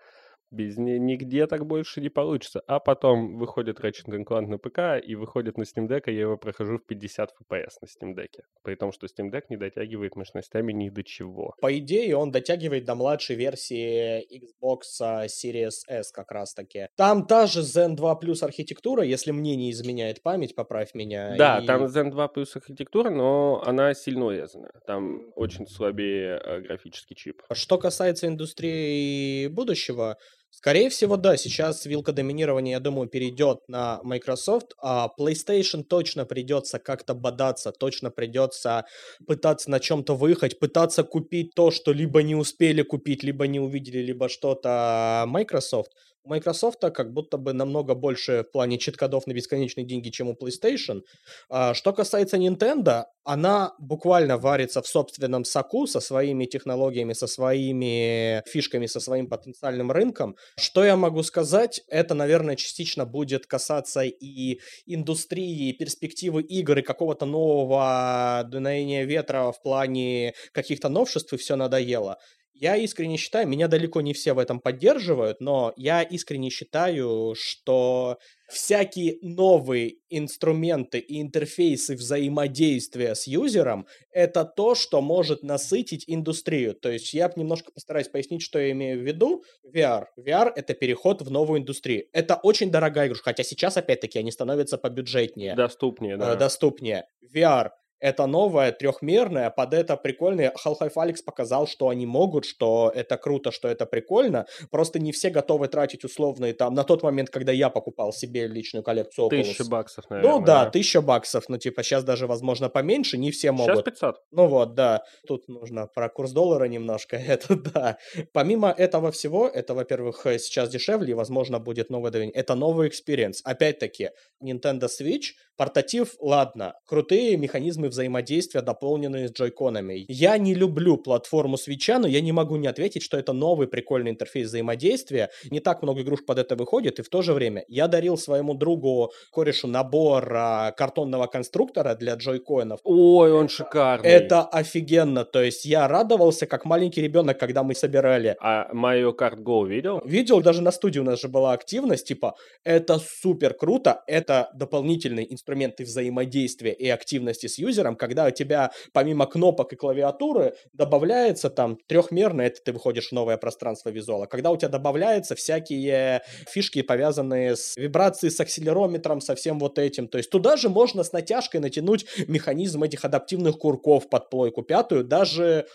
Без нигде так больше не получится. А потом выходит Ratchet Clank на ПК и выходит на Steam Deck, и я его прохожу в 50 FPS на Steam Deck. При том, что Steam Deck не дотягивает мощностями ни до чего. По идее, он дотягивает до младшей версии Xbox Series S как раз-таки. Там та же Zen 2 Plus архитектура, если мне не изменяет память, поправь меня. Да, и... там Zen 2 Plus архитектура, но она сильно урезана. Там очень слабее э, графический чип. Что касается индустрии будущего, Скорее всего, да, сейчас вилка доминирования, я думаю, перейдет на Microsoft, а PlayStation точно придется как-то бодаться, точно придется пытаться на чем-то выехать, пытаться купить то, что либо не успели купить, либо не увидели, либо что-то Microsoft. У Microsoft как будто бы намного больше в плане читкодов на бесконечные деньги, чем у PlayStation. А, что касается Nintendo, она буквально варится в собственном соку со своими технологиями, со своими фишками, со своим потенциальным рынком. Что я могу сказать? Это, наверное, частично будет касаться и индустрии, и перспективы игр, и какого-то нового дуновения ветра в плане каких-то новшеств, и все надоело. Я искренне считаю, меня далеко не все в этом поддерживают, но я искренне считаю, что всякие новые инструменты и интерфейсы взаимодействия с юзером — это то, что может насытить индустрию. То есть я немножко постараюсь пояснить, что я имею в виду. VR. VR — это переход в новую индустрию. Это очень дорогая игрушка, хотя сейчас, опять-таки, они становятся побюджетнее. Доступнее, э, да. Доступнее. VR — это новое, трехмерное, под это прикольное. Half-Life Алекс показал, что они могут, что это круто, что это прикольно. Просто не все готовы тратить условные там, на тот момент, когда я покупал себе личную коллекцию Oculus. Тысяча баксов, наверное. Ну да, да, тысяча баксов. Ну типа сейчас даже, возможно, поменьше, не все могут. Сейчас 500. Ну вот, да. Тут нужно про курс доллара немножко, это да. Помимо этого всего, это, во-первых, э, сейчас дешевле, и, возможно, будет новое давление. Это новый experience. Опять-таки, Nintendo Switch, портатив, ладно, крутые механизмы механизмы взаимодействия, дополненные с джойконами. Я не люблю платформу свича, но я не могу не отметить, что это новый прикольный интерфейс взаимодействия. Не так много игрушек под это выходит, и в то же время я дарил своему другу, корешу, набор а, картонного конструктора для джойконов. Ой, он шикарный. Это офигенно, то есть я радовался, как маленький ребенок, когда мы собирали. А Mario Kart Go видел? Видел, даже на студии у нас же была активность, типа, это супер круто, это дополнительные инструменты взаимодействия и активности с юзером, юзером, когда у тебя помимо кнопок и клавиатуры добавляется там трехмерно, это ты выходишь в новое пространство визуала, когда у тебя добавляются всякие фишки, повязанные с вибрацией, с акселерометром, со всем вот этим. То есть туда же можно с натяжкой натянуть механизм этих адаптивных курков под плойку пятую, даже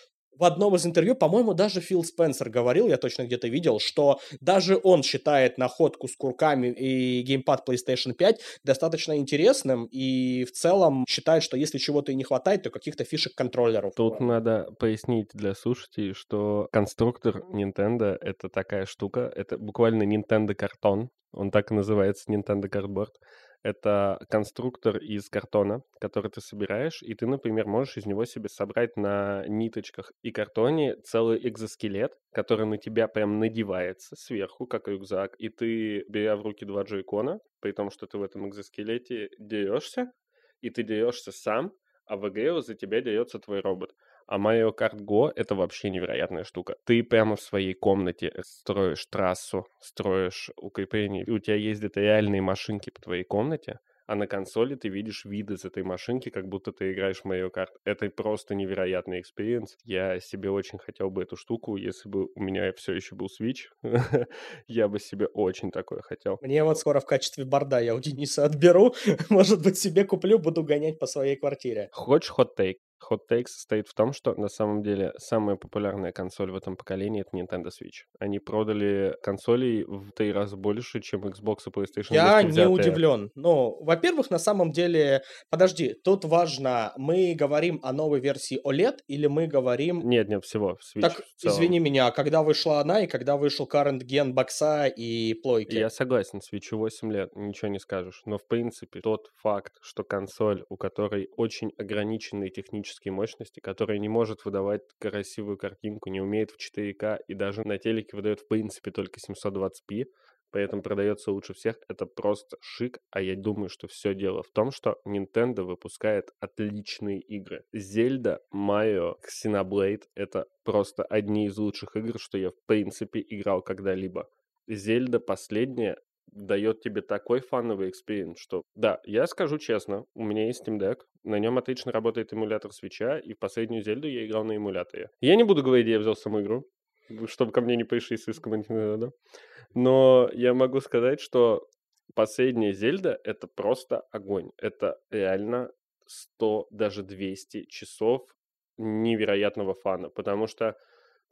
в одном из интервью, по-моему, даже Фил Спенсер говорил, я точно где-то видел, что даже он считает находку с курками и геймпад PlayStation 5 достаточно интересным и в целом считает, что если чего-то и не хватает, то каких-то фишек контроллеров. Тут надо пояснить для слушателей, что конструктор Nintendo — это такая штука, это буквально Nintendo картон, он так и называется, Nintendo Cardboard. Это конструктор из картона, который ты собираешь, и ты, например, можешь из него себе собрать на ниточках и картоне целый экзоскелет, который на тебя прям надевается сверху, как рюкзак, и ты, беря в руки два джойкона, при том, что ты в этом экзоскелете дерешься, и ты дерешься сам, а в ЭГЭО за тебя дерется твой робот. А Mario Kart Go — это вообще невероятная штука. Ты прямо в своей комнате строишь трассу, строишь укрепления. У тебя ездят реальные машинки по твоей комнате, а на консоли ты видишь виды с этой машинки, как будто ты играешь в Mario Kart. Это просто невероятный experience. Я себе очень хотел бы эту штуку, если бы у меня все еще был Switch, я бы себе очень такое хотел. Мне вот скоро в качестве борда я у Дениса отберу, может быть, себе куплю, буду гонять по своей квартире. Хочешь хот-тейк? Take состоит в том, что на самом деле самая популярная консоль в этом поколении — это Nintendo Switch. Они продали консолей в три раза больше, чем Xbox и PlayStation. Я не удивлен. Ну, во-первых, на самом деле... Подожди, тут важно, мы говорим о новой версии OLED или мы говорим... Нет, нет, всего. Switch так, извини меня, а когда вышла она и когда вышел current gen бокса и плойки? Я согласен, Switch 8 лет, ничего не скажешь. Но, в принципе, тот факт, что консоль, у которой очень ограниченные технические графические мощности, которая не может выдавать красивую картинку, не умеет в 4К и даже на телеке выдает в принципе только 720p, поэтому продается лучше всех, это просто шик, а я думаю, что все дело в том, что Nintendo выпускает отличные игры. Зельда, Mario, Xenoblade — это просто одни из лучших игр, что я в принципе играл когда-либо. Зельда последняя дает тебе такой фановый experience, что, да, я скажу честно, у меня есть Steam Deck, на нем отлично работает эмулятор свича, и в последнюю Зельду я играл на эмуляторе. Я не буду говорить, где я взял саму игру, чтобы ко мне не пришли с иском, да? но я могу сказать, что последняя Зельда — это просто огонь. Это реально 100, даже 200 часов невероятного фана, потому что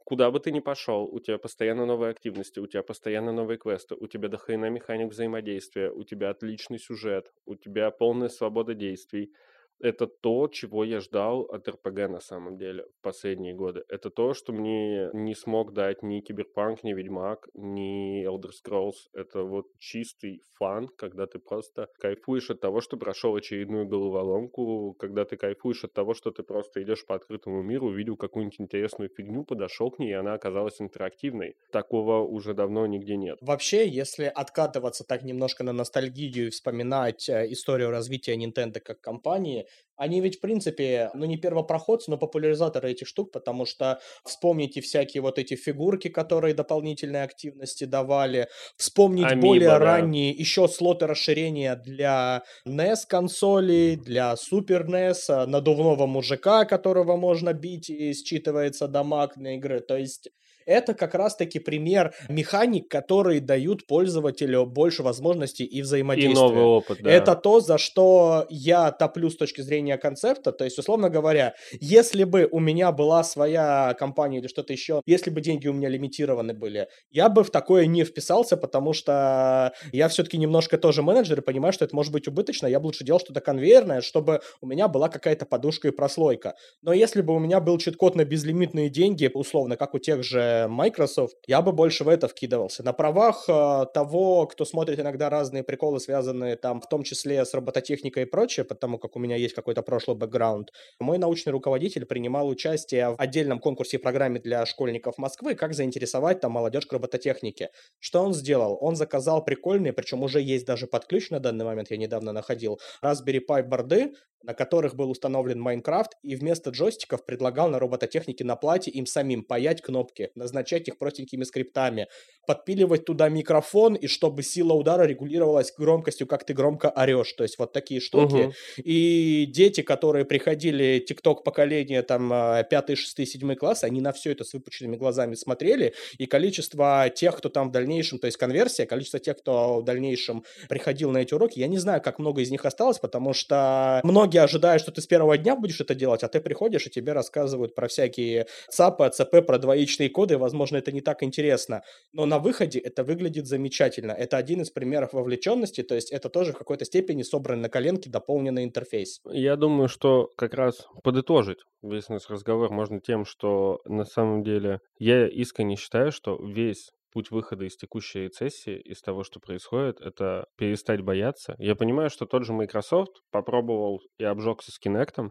куда бы ты ни пошел, у тебя постоянно новые активности, у тебя постоянно новые квесты, у тебя дохрена механик взаимодействия, у тебя отличный сюжет, у тебя полная свобода действий это то, чего я ждал от РПГ на самом деле в последние годы. Это то, что мне не смог дать ни Киберпанк, ни Ведьмак, ни Elder Scrolls. Это вот чистый фан, когда ты просто кайфуешь от того, что прошел очередную головоломку, когда ты кайфуешь от того, что ты просто идешь по открытому миру, увидел какую-нибудь интересную фигню, подошел к ней, и она оказалась интерактивной. Такого уже давно нигде нет. Вообще, если откатываться так немножко на ностальгию и вспоминать э, историю развития Nintendo как компании, они ведь, в принципе, ну не первопроходцы, но популяризаторы этих штук, потому что вспомните всякие вот эти фигурки, которые дополнительные активности давали, вспомнить Amiibo, более да. ранние еще слоты расширения для NES консолей, для Super NES, надувного мужика, которого можно бить и считывается дамаг на игры. То есть это как раз-таки пример механик, которые дают пользователю больше возможностей и взаимодействия. И новый опыт, да. Это то, за что я топлю с точки зрения концепта. То есть, условно говоря, если бы у меня была своя компания или что-то еще, если бы деньги у меня лимитированы были, я бы в такое не вписался, потому что я все-таки немножко тоже менеджер и понимаю, что это может быть убыточно. Я бы лучше делал что-то конвейерное, чтобы у меня была какая-то подушка и прослойка. Но если бы у меня был чит-код на безлимитные деньги, условно, как у тех же Microsoft, я бы больше в это вкидывался. На правах э, того, кто смотрит иногда разные приколы, связанные там в том числе с робототехникой и прочее, потому как у меня есть какой-то прошлый бэкграунд, мой научный руководитель принимал участие в отдельном конкурсе и программе для школьников Москвы, как заинтересовать там молодежь к робототехнике. Что он сделал? Он заказал прикольные, причем уже есть даже под ключ на данный момент, я недавно находил, Raspberry Pi борды, на которых был установлен Майнкрафт, и вместо джойстиков предлагал на робототехнике на плате им самим паять кнопки, назначать их простенькими скриптами, подпиливать туда микрофон, и чтобы сила удара регулировалась громкостью, как ты громко орешь. То есть вот такие штуки. Угу. И дети, которые приходили тикток поколения там 5, 6, 7 класс, они на все это с выпученными глазами смотрели, и количество тех, кто там в дальнейшем, то есть конверсия, количество тех, кто в дальнейшем приходил на эти уроки, я не знаю, как много из них осталось, потому что многие ожидают, что ты с первого дня будешь это делать, а ты приходишь, и тебе рассказывают про всякие ЦАПы, АЦП, про двоичные коды, возможно, это не так интересно, но на выходе это выглядит замечательно. Это один из примеров вовлеченности, то есть это тоже в какой-то степени собранный на коленке дополненный интерфейс. Я думаю, что как раз подытожить весь наш разговор можно тем, что на самом деле я искренне считаю, что весь путь выхода из текущей рецессии, из того, что происходит, это перестать бояться. Я понимаю, что тот же Microsoft попробовал и обжегся с Kinect,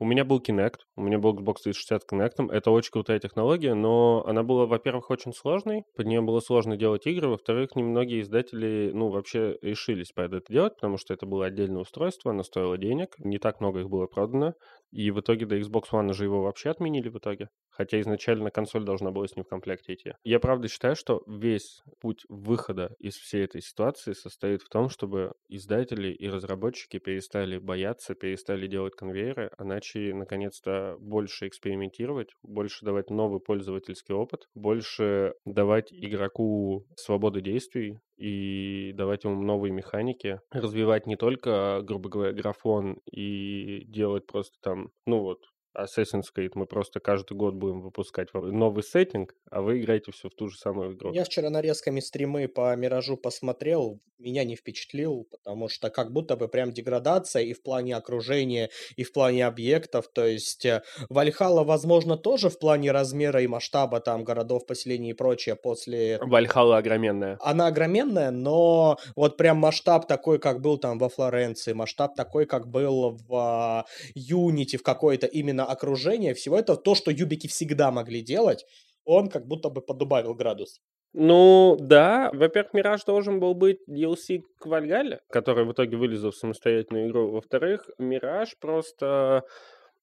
у меня был Kinect, у меня был Xbox 360 с Kinect. Это очень крутая технология, но она была, во-первых, очень сложной. Под нее было сложно делать игры. Во-вторых, немногие издатели, ну, вообще решились под это делать, потому что это было отдельное устройство, оно стоило денег. Не так много их было продано. И в итоге до Xbox One же его вообще отменили в итоге. Хотя изначально консоль должна была с ним в комплекте идти. Я правда считаю, что весь путь выхода из всей этой ситуации состоит в том, чтобы издатели и разработчики перестали бояться, перестали делать конвейеры, а начали наконец-то больше экспериментировать, больше давать новый пользовательский опыт, больше давать игроку свободу действий, и давать ему новые механики, развивать не только, грубо говоря, графон и делать просто там, ну вот, Assassin's Creed мы просто каждый год будем выпускать новый сеттинг, а вы играете все в ту же самую игру. Я вчера нарезками стримы по Миражу посмотрел, меня не впечатлил, потому что как будто бы прям деградация и в плане окружения, и в плане объектов, то есть э, Вальхала, возможно, тоже в плане размера и масштаба там городов, поселений и прочее после... Вальхала огроменная. Она огроменная, но вот прям масштаб такой, как был там во Флоренции, масштаб такой, как был в Юнити, в какой-то именно окружение, всего этого, то, что юбики всегда могли делать, он как будто бы подубавил градус. Ну, да. Во-первых, Мираж должен был быть DLC к Вальгале, который в итоге вылезал в самостоятельную игру. Во-вторых, Мираж просто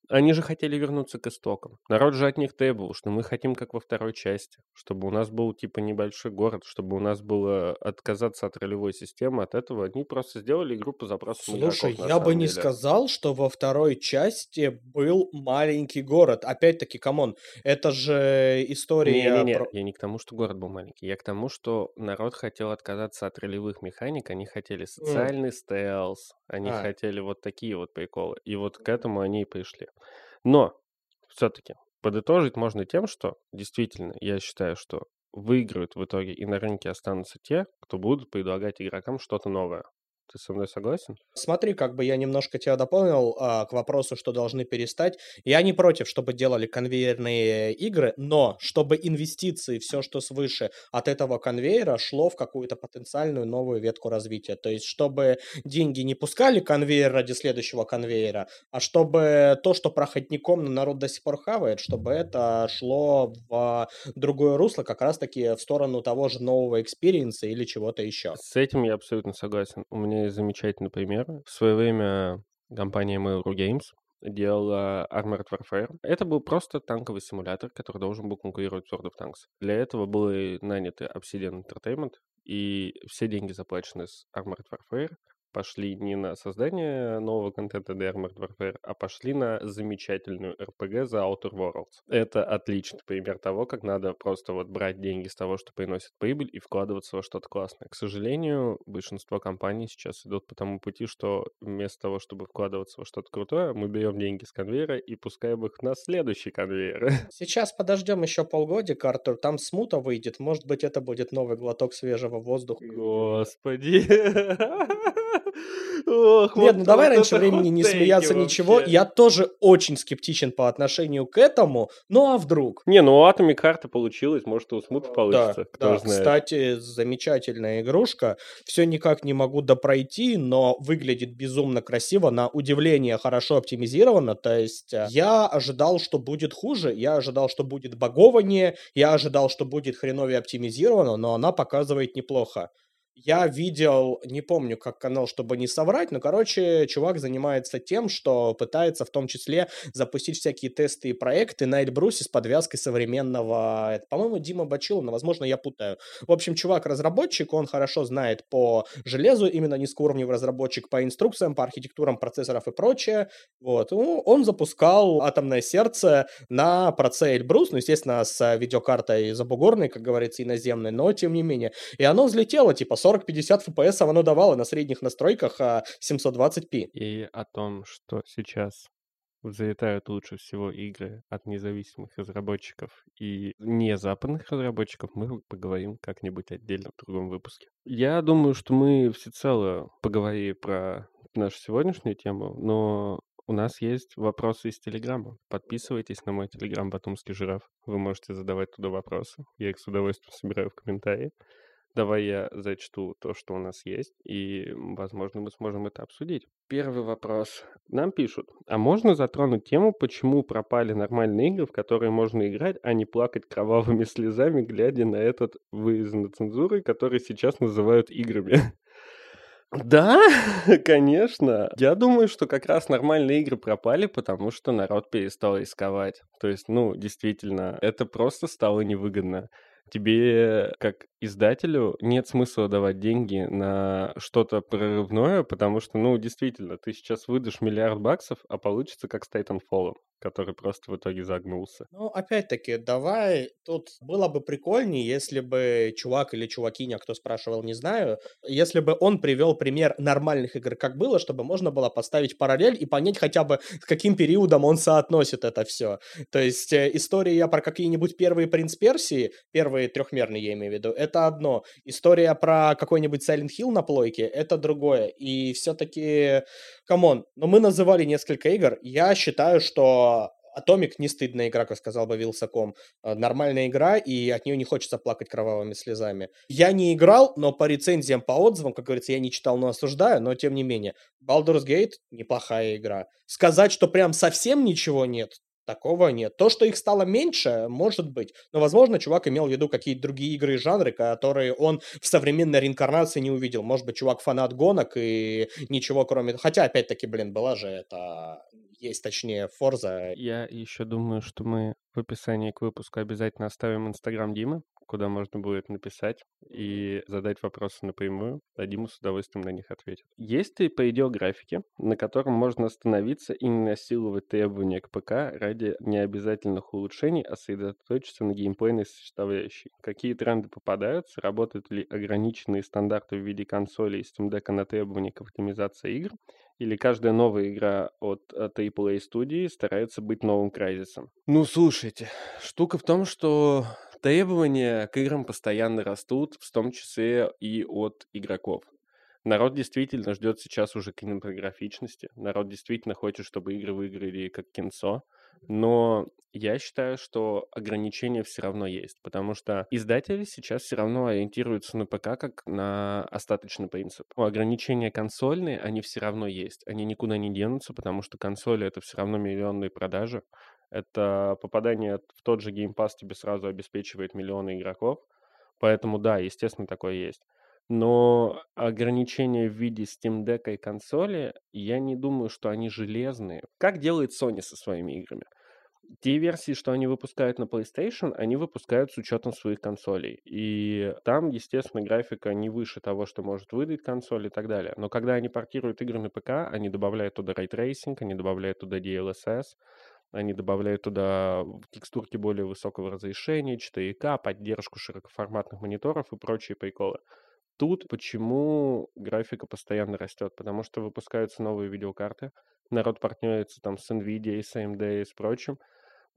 они же хотели вернуться к истокам. Народ же от них требовал, что мы хотим, как во второй части, чтобы у нас был типа небольшой город, чтобы у нас было отказаться от ролевой системы, от этого они просто сделали игру по запросу Слушай, игроков, я бы не сказал, что во второй части был маленький город. Опять-таки, come on, это же история... Не-не-не, про... я не к тому, что город был маленький, я к тому, что народ хотел отказаться от ролевых механик, они хотели социальный mm. стелс, они а. хотели вот такие вот приколы, и вот к этому они и пришли. Но все-таки подытожить можно тем, что действительно я считаю, что выиграют в итоге и на рынке останутся те, кто будут предлагать игрокам что-то новое. Ты со мной согласен? Смотри, как бы я немножко тебя дополнил а, к вопросу, что должны перестать. Я не против, чтобы делали конвейерные игры, но чтобы инвестиции, все, что свыше от этого конвейера, шло в какую-то потенциальную новую ветку развития. То есть, чтобы деньги не пускали конвейер ради следующего конвейера, а чтобы то, что проходником народ до сих пор хавает, чтобы это шло в другое русло, как раз-таки в сторону того же нового experience а или чего-то еще. С этим я абсолютно согласен. У меня замечательный пример. В свое время компания Mail.ru Games делала Armored Warfare. Это был просто танковый симулятор, который должен был конкурировать с World of Tanks. Для этого были наняты Obsidian Entertainment, и все деньги, заплаченные с Armored Warfare, пошли не на создание нового контента для Armored Warfare, а пошли на замечательную RPG за Outer Worlds. Это отличный пример того, как надо просто вот брать деньги с того, что приносит прибыль, и вкладываться во что-то классное. К сожалению, большинство компаний сейчас идут по тому пути, что вместо того, чтобы вкладываться во что-то крутое, мы берем деньги с конвейера и пускаем их на следующий конвейер. Сейчас подождем еще полгодика, Артур, там смута выйдет, может быть, это будет новый глоток свежего воздуха. Господи. Ох, Нет, вот, ну давай вот раньше времени не смеяться вообще. ничего. Я тоже очень скептичен по отношению к этому. Ну а вдруг? Не, ну у Atomic карта получилось, может и у Смут получится. Да, кто да. знает. Кстати, замечательная игрушка. Все никак не могу допройти, но выглядит безумно красиво, на удивление хорошо оптимизировано. То есть э, я ожидал, что будет хуже, я ожидал, что будет багованнее, я ожидал, что будет хреновее оптимизировано, но она показывает неплохо. Я видел, не помню, как канал, чтобы не соврать, но, короче, чувак занимается тем, что пытается в том числе запустить всякие тесты и проекты на Эльбрусе с подвязкой современного... Это, по-моему, Дима Бачилов, но, возможно, я путаю. В общем, чувак-разработчик, он хорошо знает по железу, именно низкоуровневый разработчик по инструкциям, по архитектурам процессоров и прочее. Вот. Ну, он запускал «Атомное сердце» на проце Эльбрус, ну, естественно, с видеокартой забугорной, как говорится, иноземной, но тем не менее. И оно взлетело, типа 40-50 FPS оно давало на средних настройках 720p. А и о том, что сейчас взлетают лучше всего игры от независимых разработчиков и не западных разработчиков, мы поговорим как-нибудь отдельно в другом выпуске. Я думаю, что мы всецело поговорили про нашу сегодняшнюю тему, но у нас есть вопросы из Телеграма. Подписывайтесь на мой Телеграм «Батумский жираф». Вы можете задавать туда вопросы. Я их с удовольствием собираю в комментарии. Давай я зачту то, что у нас есть, и, возможно, мы сможем это обсудить. Первый вопрос. Нам пишут, а можно затронуть тему, почему пропали нормальные игры, в которые можно играть, а не плакать кровавыми слезами, глядя на этот выезд на цензуры, который сейчас называют играми? Да, конечно. Я думаю, что как раз нормальные игры пропали, потому что народ перестал рисковать. То есть, ну, действительно, это просто стало невыгодно. Тебе, как издателю, нет смысла давать деньги на что-то прорывное, потому что, ну, действительно, ты сейчас выдашь миллиард баксов, а получится как с Titanfall который просто в итоге загнулся. Ну, опять-таки, давай, тут было бы прикольнее, если бы чувак или чувакиня, кто спрашивал, не знаю, если бы он привел пример нормальных игр, как было, чтобы можно было поставить параллель и понять хотя бы, с каким периодом он соотносит это все. То есть, э, история про какие-нибудь первые Принц Персии, первые трехмерные, я имею в виду, это одно. История про какой-нибудь Silent Hill на плойке, это другое. И все-таки, come on, но мы называли несколько игр, я считаю, что Atomic не стыдная игра, как сказал бы Wylsacom. А, нормальная игра, и от нее не хочется плакать кровавыми слезами. Я не играл, но по рецензиям, по отзывам, как говорится, я не читал, но осуждаю, но тем не менее. Baldur's Gate — неплохая игра. Сказать, что прям совсем ничего нет, Такого нет. То, что их стало меньше, может быть. Но, возможно, чувак имел в виду какие-то другие игры и жанры, которые он в современной реинкарнации не увидел. Может быть, чувак фанат гонок и ничего кроме... Хотя, опять-таки, блин, была же это есть, точнее, Forza. Я еще думаю, что мы в описании к выпуску обязательно оставим Инстаграм Димы, куда можно будет написать и задать вопросы напрямую, Дима с удовольствием на них ответит. Есть ли предел графики, на котором можно остановиться и не насиловать требования к ПК ради необязательных улучшений, а сосредоточиться на геймплейной составляющей? Какие тренды попадаются? Работают ли ограниченные стандарты в виде консоли и Steam Deck на требования к оптимизации игр? или каждая новая игра от AAA э, студии старается быть новым Крайзисом. Ну, слушайте, штука в том, что требования к играм постоянно растут, в том числе и от игроков. Народ действительно ждет сейчас уже кинематографичности. Народ действительно хочет, чтобы игры выиграли как кинцо. Но я считаю, что ограничения все равно есть, потому что издатели сейчас все равно ориентируются на ПК как на остаточный принцип. Ограничения консольные, они все равно есть. Они никуда не денутся, потому что консоли — это все равно миллионные продажи. Это попадание в тот же Game Pass тебе сразу обеспечивает миллионы игроков. Поэтому да, естественно, такое есть. Но ограничения в виде Steam Deck и консоли, я не думаю, что они железные. Как делает Sony со своими играми? Те версии, что они выпускают на PlayStation, они выпускают с учетом своих консолей. И там, естественно, графика не выше того, что может выдать консоль и так далее. Но когда они портируют игры на ПК, они добавляют туда Ray Tracing, они добавляют туда DLSS, они добавляют туда текстурки более высокого разрешения, 4К, поддержку широкоформатных мониторов и прочие приколы. Тут почему графика постоянно растет? Потому что выпускаются новые видеокарты, народ партнерится там с NVIDIA, с AMD и с прочим.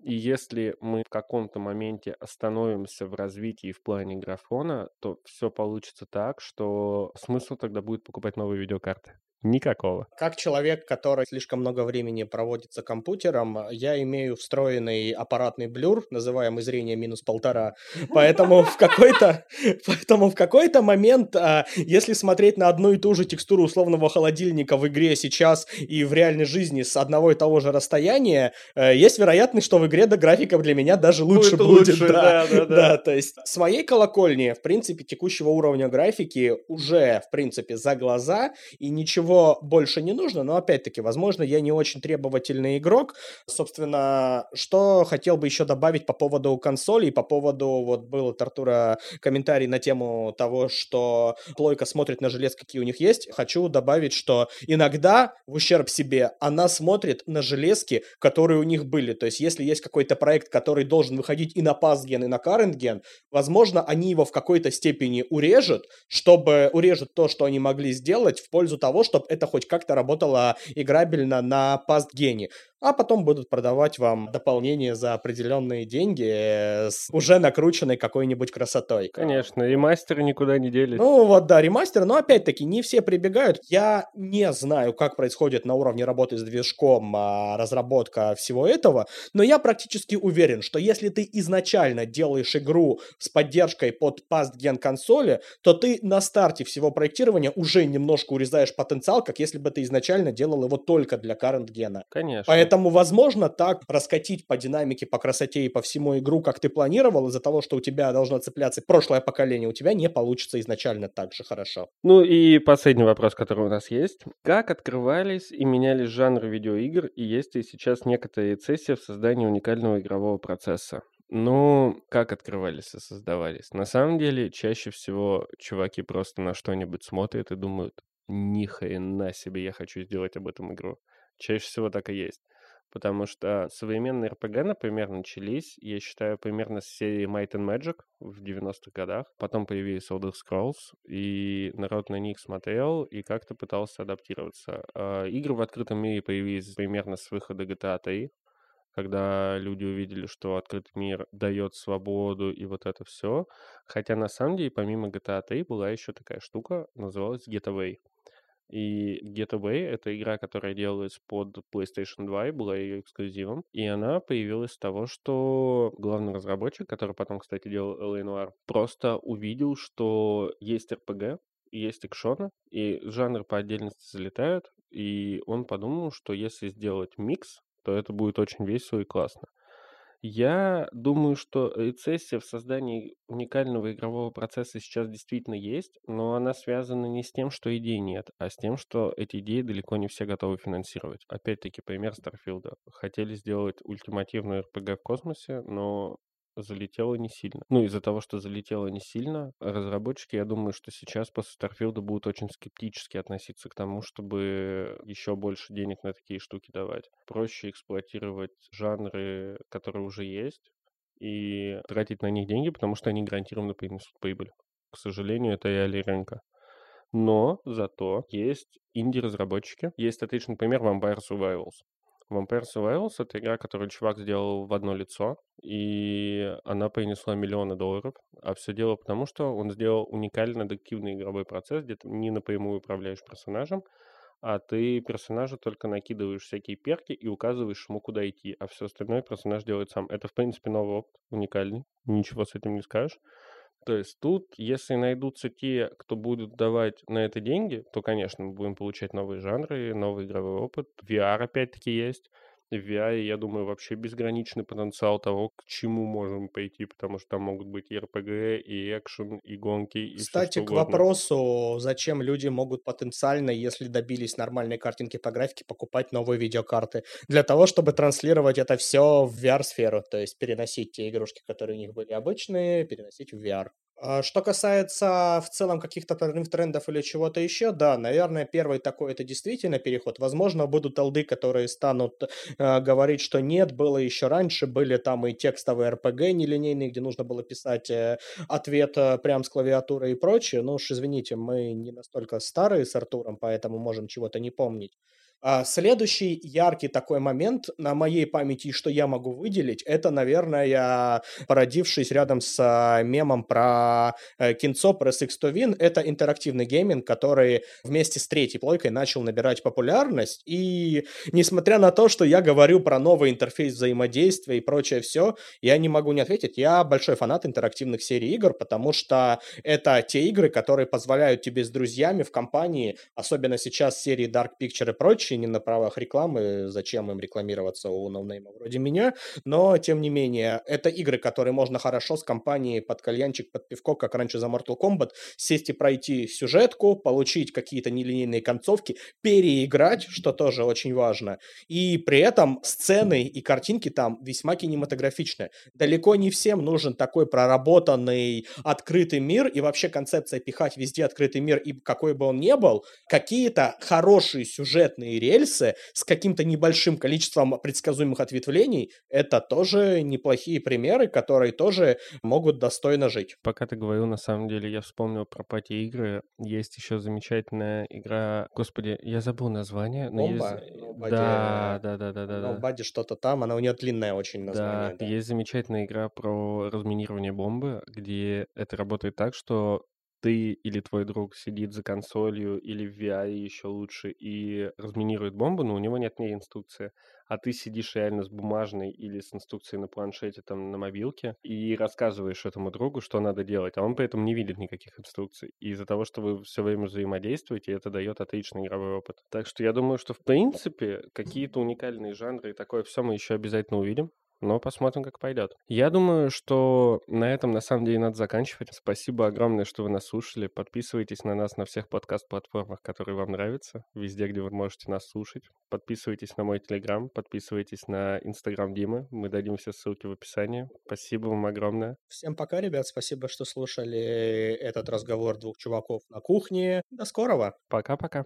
И если мы в каком-то моменте остановимся в развитии в плане графона, то все получится так, что смысл тогда будет покупать новые видеокарты. Никакого. Как человек, который слишком много времени проводит за компьютером, я имею встроенный аппаратный блюр, называемый зрение минус полтора. Поэтому в какой-то, поэтому в какой-то момент, а, если смотреть на одну и ту же текстуру условного холодильника в игре сейчас и в реальной жизни с одного и того же расстояния, э, есть вероятность, что в игре до графика для меня даже лучше будет. да, да, да. да, то есть с моей колокольни, в принципе, текущего уровня графики уже, в принципе, за глаза и ничего ничего больше не нужно, но опять-таки, возможно, я не очень требовательный игрок. Собственно, что хотел бы еще добавить по поводу консолей, по поводу, вот был от Артура комментарий на тему того, что плойка смотрит на желез, какие у них есть. Хочу добавить, что иногда в ущерб себе она смотрит на железки, которые у них были. То есть, если есть какой-то проект, который должен выходить и на пасген, и на gen, возможно, они его в какой-то степени урежут, чтобы урежут то, что они могли сделать в пользу того, чтобы это хоть как-то работало играбельно на пастгене а потом будут продавать вам дополнение за определенные деньги э, с уже накрученной какой-нибудь красотой. Конечно, ремастеры никуда не делись. Ну вот, да, ремастер, но опять-таки не все прибегают. Я не знаю, как происходит на уровне работы с движком а, разработка всего этого, но я практически уверен, что если ты изначально делаешь игру с поддержкой под past-gen консоли, то ты на старте всего проектирования уже немножко урезаешь потенциал, как если бы ты изначально делал его только для current-гена. Конечно. Поэтому Поэтому, возможно, так раскатить по динамике, по красоте и по всему игру, как ты планировал, из-за того, что у тебя должно цепляться прошлое поколение, у тебя не получится изначально так же хорошо. Ну и последний вопрос, который у нас есть. Как открывались и менялись жанры видеоигр, и есть ли сейчас некоторые цессии в создании уникального игрового процесса? Ну, как открывались и создавались? На самом деле, чаще всего чуваки просто на что-нибудь смотрят и думают, ни хрена себе, я хочу сделать об этом игру. Чаще всего так и есть потому что современные RPG, например, начались, я считаю, примерно с серии Might and Magic в 90-х годах. Потом появились Elder Scrolls, и народ на них смотрел и как-то пытался адаптироваться. А, игры в открытом мире появились примерно с выхода GTA 3, когда люди увидели, что открытый мир дает свободу и вот это все. Хотя на самом деле, помимо GTA 3, была еще такая штука, называлась Getaway. И Getaway — это игра, которая делалась под PlayStation 2 и была ее эксклюзивом. И она появилась с того, что главный разработчик, который потом, кстати, делал LA Noir, просто увидел, что есть RPG, есть экшоны, и жанр по отдельности залетают, и он подумал, что если сделать микс, то это будет очень весело и классно. Я думаю, что рецессия в создании уникального игрового процесса сейчас действительно есть, но она связана не с тем, что идей нет, а с тем, что эти идеи далеко не все готовы финансировать. Опять-таки, пример Старфилда. Хотели сделать ультимативную RPG в космосе, но залетело не сильно. Ну, из-за того, что залетело не сильно, разработчики, я думаю, что сейчас после Старфилда будут очень скептически относиться к тому, чтобы еще больше денег на такие штуки давать. Проще эксплуатировать жанры, которые уже есть, и тратить на них деньги, потому что они гарантированно принесут прибыль. К сожалению, это реалии рынка. Но зато есть инди-разработчики. Есть отличный пример Vampire Survivals. Vampire Survivors — это игра, которую чувак сделал в одно лицо, и она принесла миллионы долларов. А все дело потому, что он сделал уникальный детективный игровой процесс, где ты не напрямую управляешь персонажем, а ты персонажу только накидываешь всякие перки и указываешь ему, куда идти, а все остальное персонаж делает сам. Это, в принципе, новый опыт, уникальный, ничего с этим не скажешь. То есть тут, если найдутся те, кто будут давать на это деньги, то, конечно, мы будем получать новые жанры, новый игровой опыт. VR опять-таки есть в VR, я думаю, вообще безграничный потенциал того, к чему можем пойти, потому что там могут быть и RPG, и экшен, и гонки, и Кстати, к вопросу, зачем люди могут потенциально, если добились нормальной картинки по графике, покупать новые видеокарты? Для того, чтобы транслировать это все в VR-сферу, то есть переносить те игрушки, которые у них были обычные, переносить в VR. А что касается в целом каких-то трендов или чего-то еще, да, наверное, первый такой это действительно переход. Возможно, будут алды, которые станут э, говорить, что нет, было еще раньше, были там и текстовые RPG нелинейные, где нужно было писать э, ответ э, прям с клавиатуры и прочее. Ну уж извините, мы не настолько старые с Артуром, поэтому можем чего-то не помнить. А следующий яркий такой момент на моей памяти, что я могу выделить, это, наверное, породившись рядом с а, мемом про э, кинцо, Press X to Win, это интерактивный гейминг, который вместе с третьей плойкой начал набирать популярность. И несмотря на то, что я говорю про новый интерфейс взаимодействия и прочее все, я не могу не отметить. Я большой фанат интерактивных серий игр, потому что это те игры, которые позволяют тебе с друзьями в компании, особенно сейчас серии Dark Pictures и прочее, не на правах рекламы, зачем им рекламироваться у no name а вроде меня, но, тем не менее, это игры, которые можно хорошо с компанией под кальянчик, под пивко, как раньше за Mortal Kombat, сесть и пройти сюжетку, получить какие-то нелинейные концовки, переиграть, что тоже очень важно, и при этом сцены и картинки там весьма кинематографичные. Далеко не всем нужен такой проработанный открытый мир, и вообще концепция пихать везде открытый мир, и какой бы он ни был, какие-то хорошие сюжетные рельсы с каким-то небольшим количеством предсказуемых ответвлений, это тоже неплохие примеры, которые тоже могут достойно жить. Пока ты говорил, на самом деле, я вспомнил про пати-игры. Есть еще замечательная игра... Господи, я забыл название. Но Бомба? Есть... Nobody... Да, да, да, да, да. Nobody что-то там, она у нее длинная очень название. Да, да, есть замечательная игра про разминирование бомбы, где это работает так, что ты или твой друг сидит за консолью или в VR еще лучше и разминирует бомбу, но у него нет ни инструкции, а ты сидишь реально с бумажной или с инструкцией на планшете, там, на мобилке, и рассказываешь этому другу, что надо делать, а он при этом не видит никаких инструкций. И из-за того, что вы все время взаимодействуете, это дает отличный игровой опыт. Так что я думаю, что в принципе какие-то уникальные жанры и такое все мы еще обязательно увидим но посмотрим, как пойдет. Я думаю, что на этом на самом деле надо заканчивать. Спасибо огромное, что вы нас слушали. Подписывайтесь на нас на всех подкаст-платформах, которые вам нравятся, везде, где вы можете нас слушать. Подписывайтесь на мой телеграм, подписывайтесь на инстаграм Димы. Мы дадим все ссылки в описании. Спасибо вам огромное. Всем пока, ребят. Спасибо, что слушали этот разговор двух чуваков на кухне. До скорого. Пока-пока.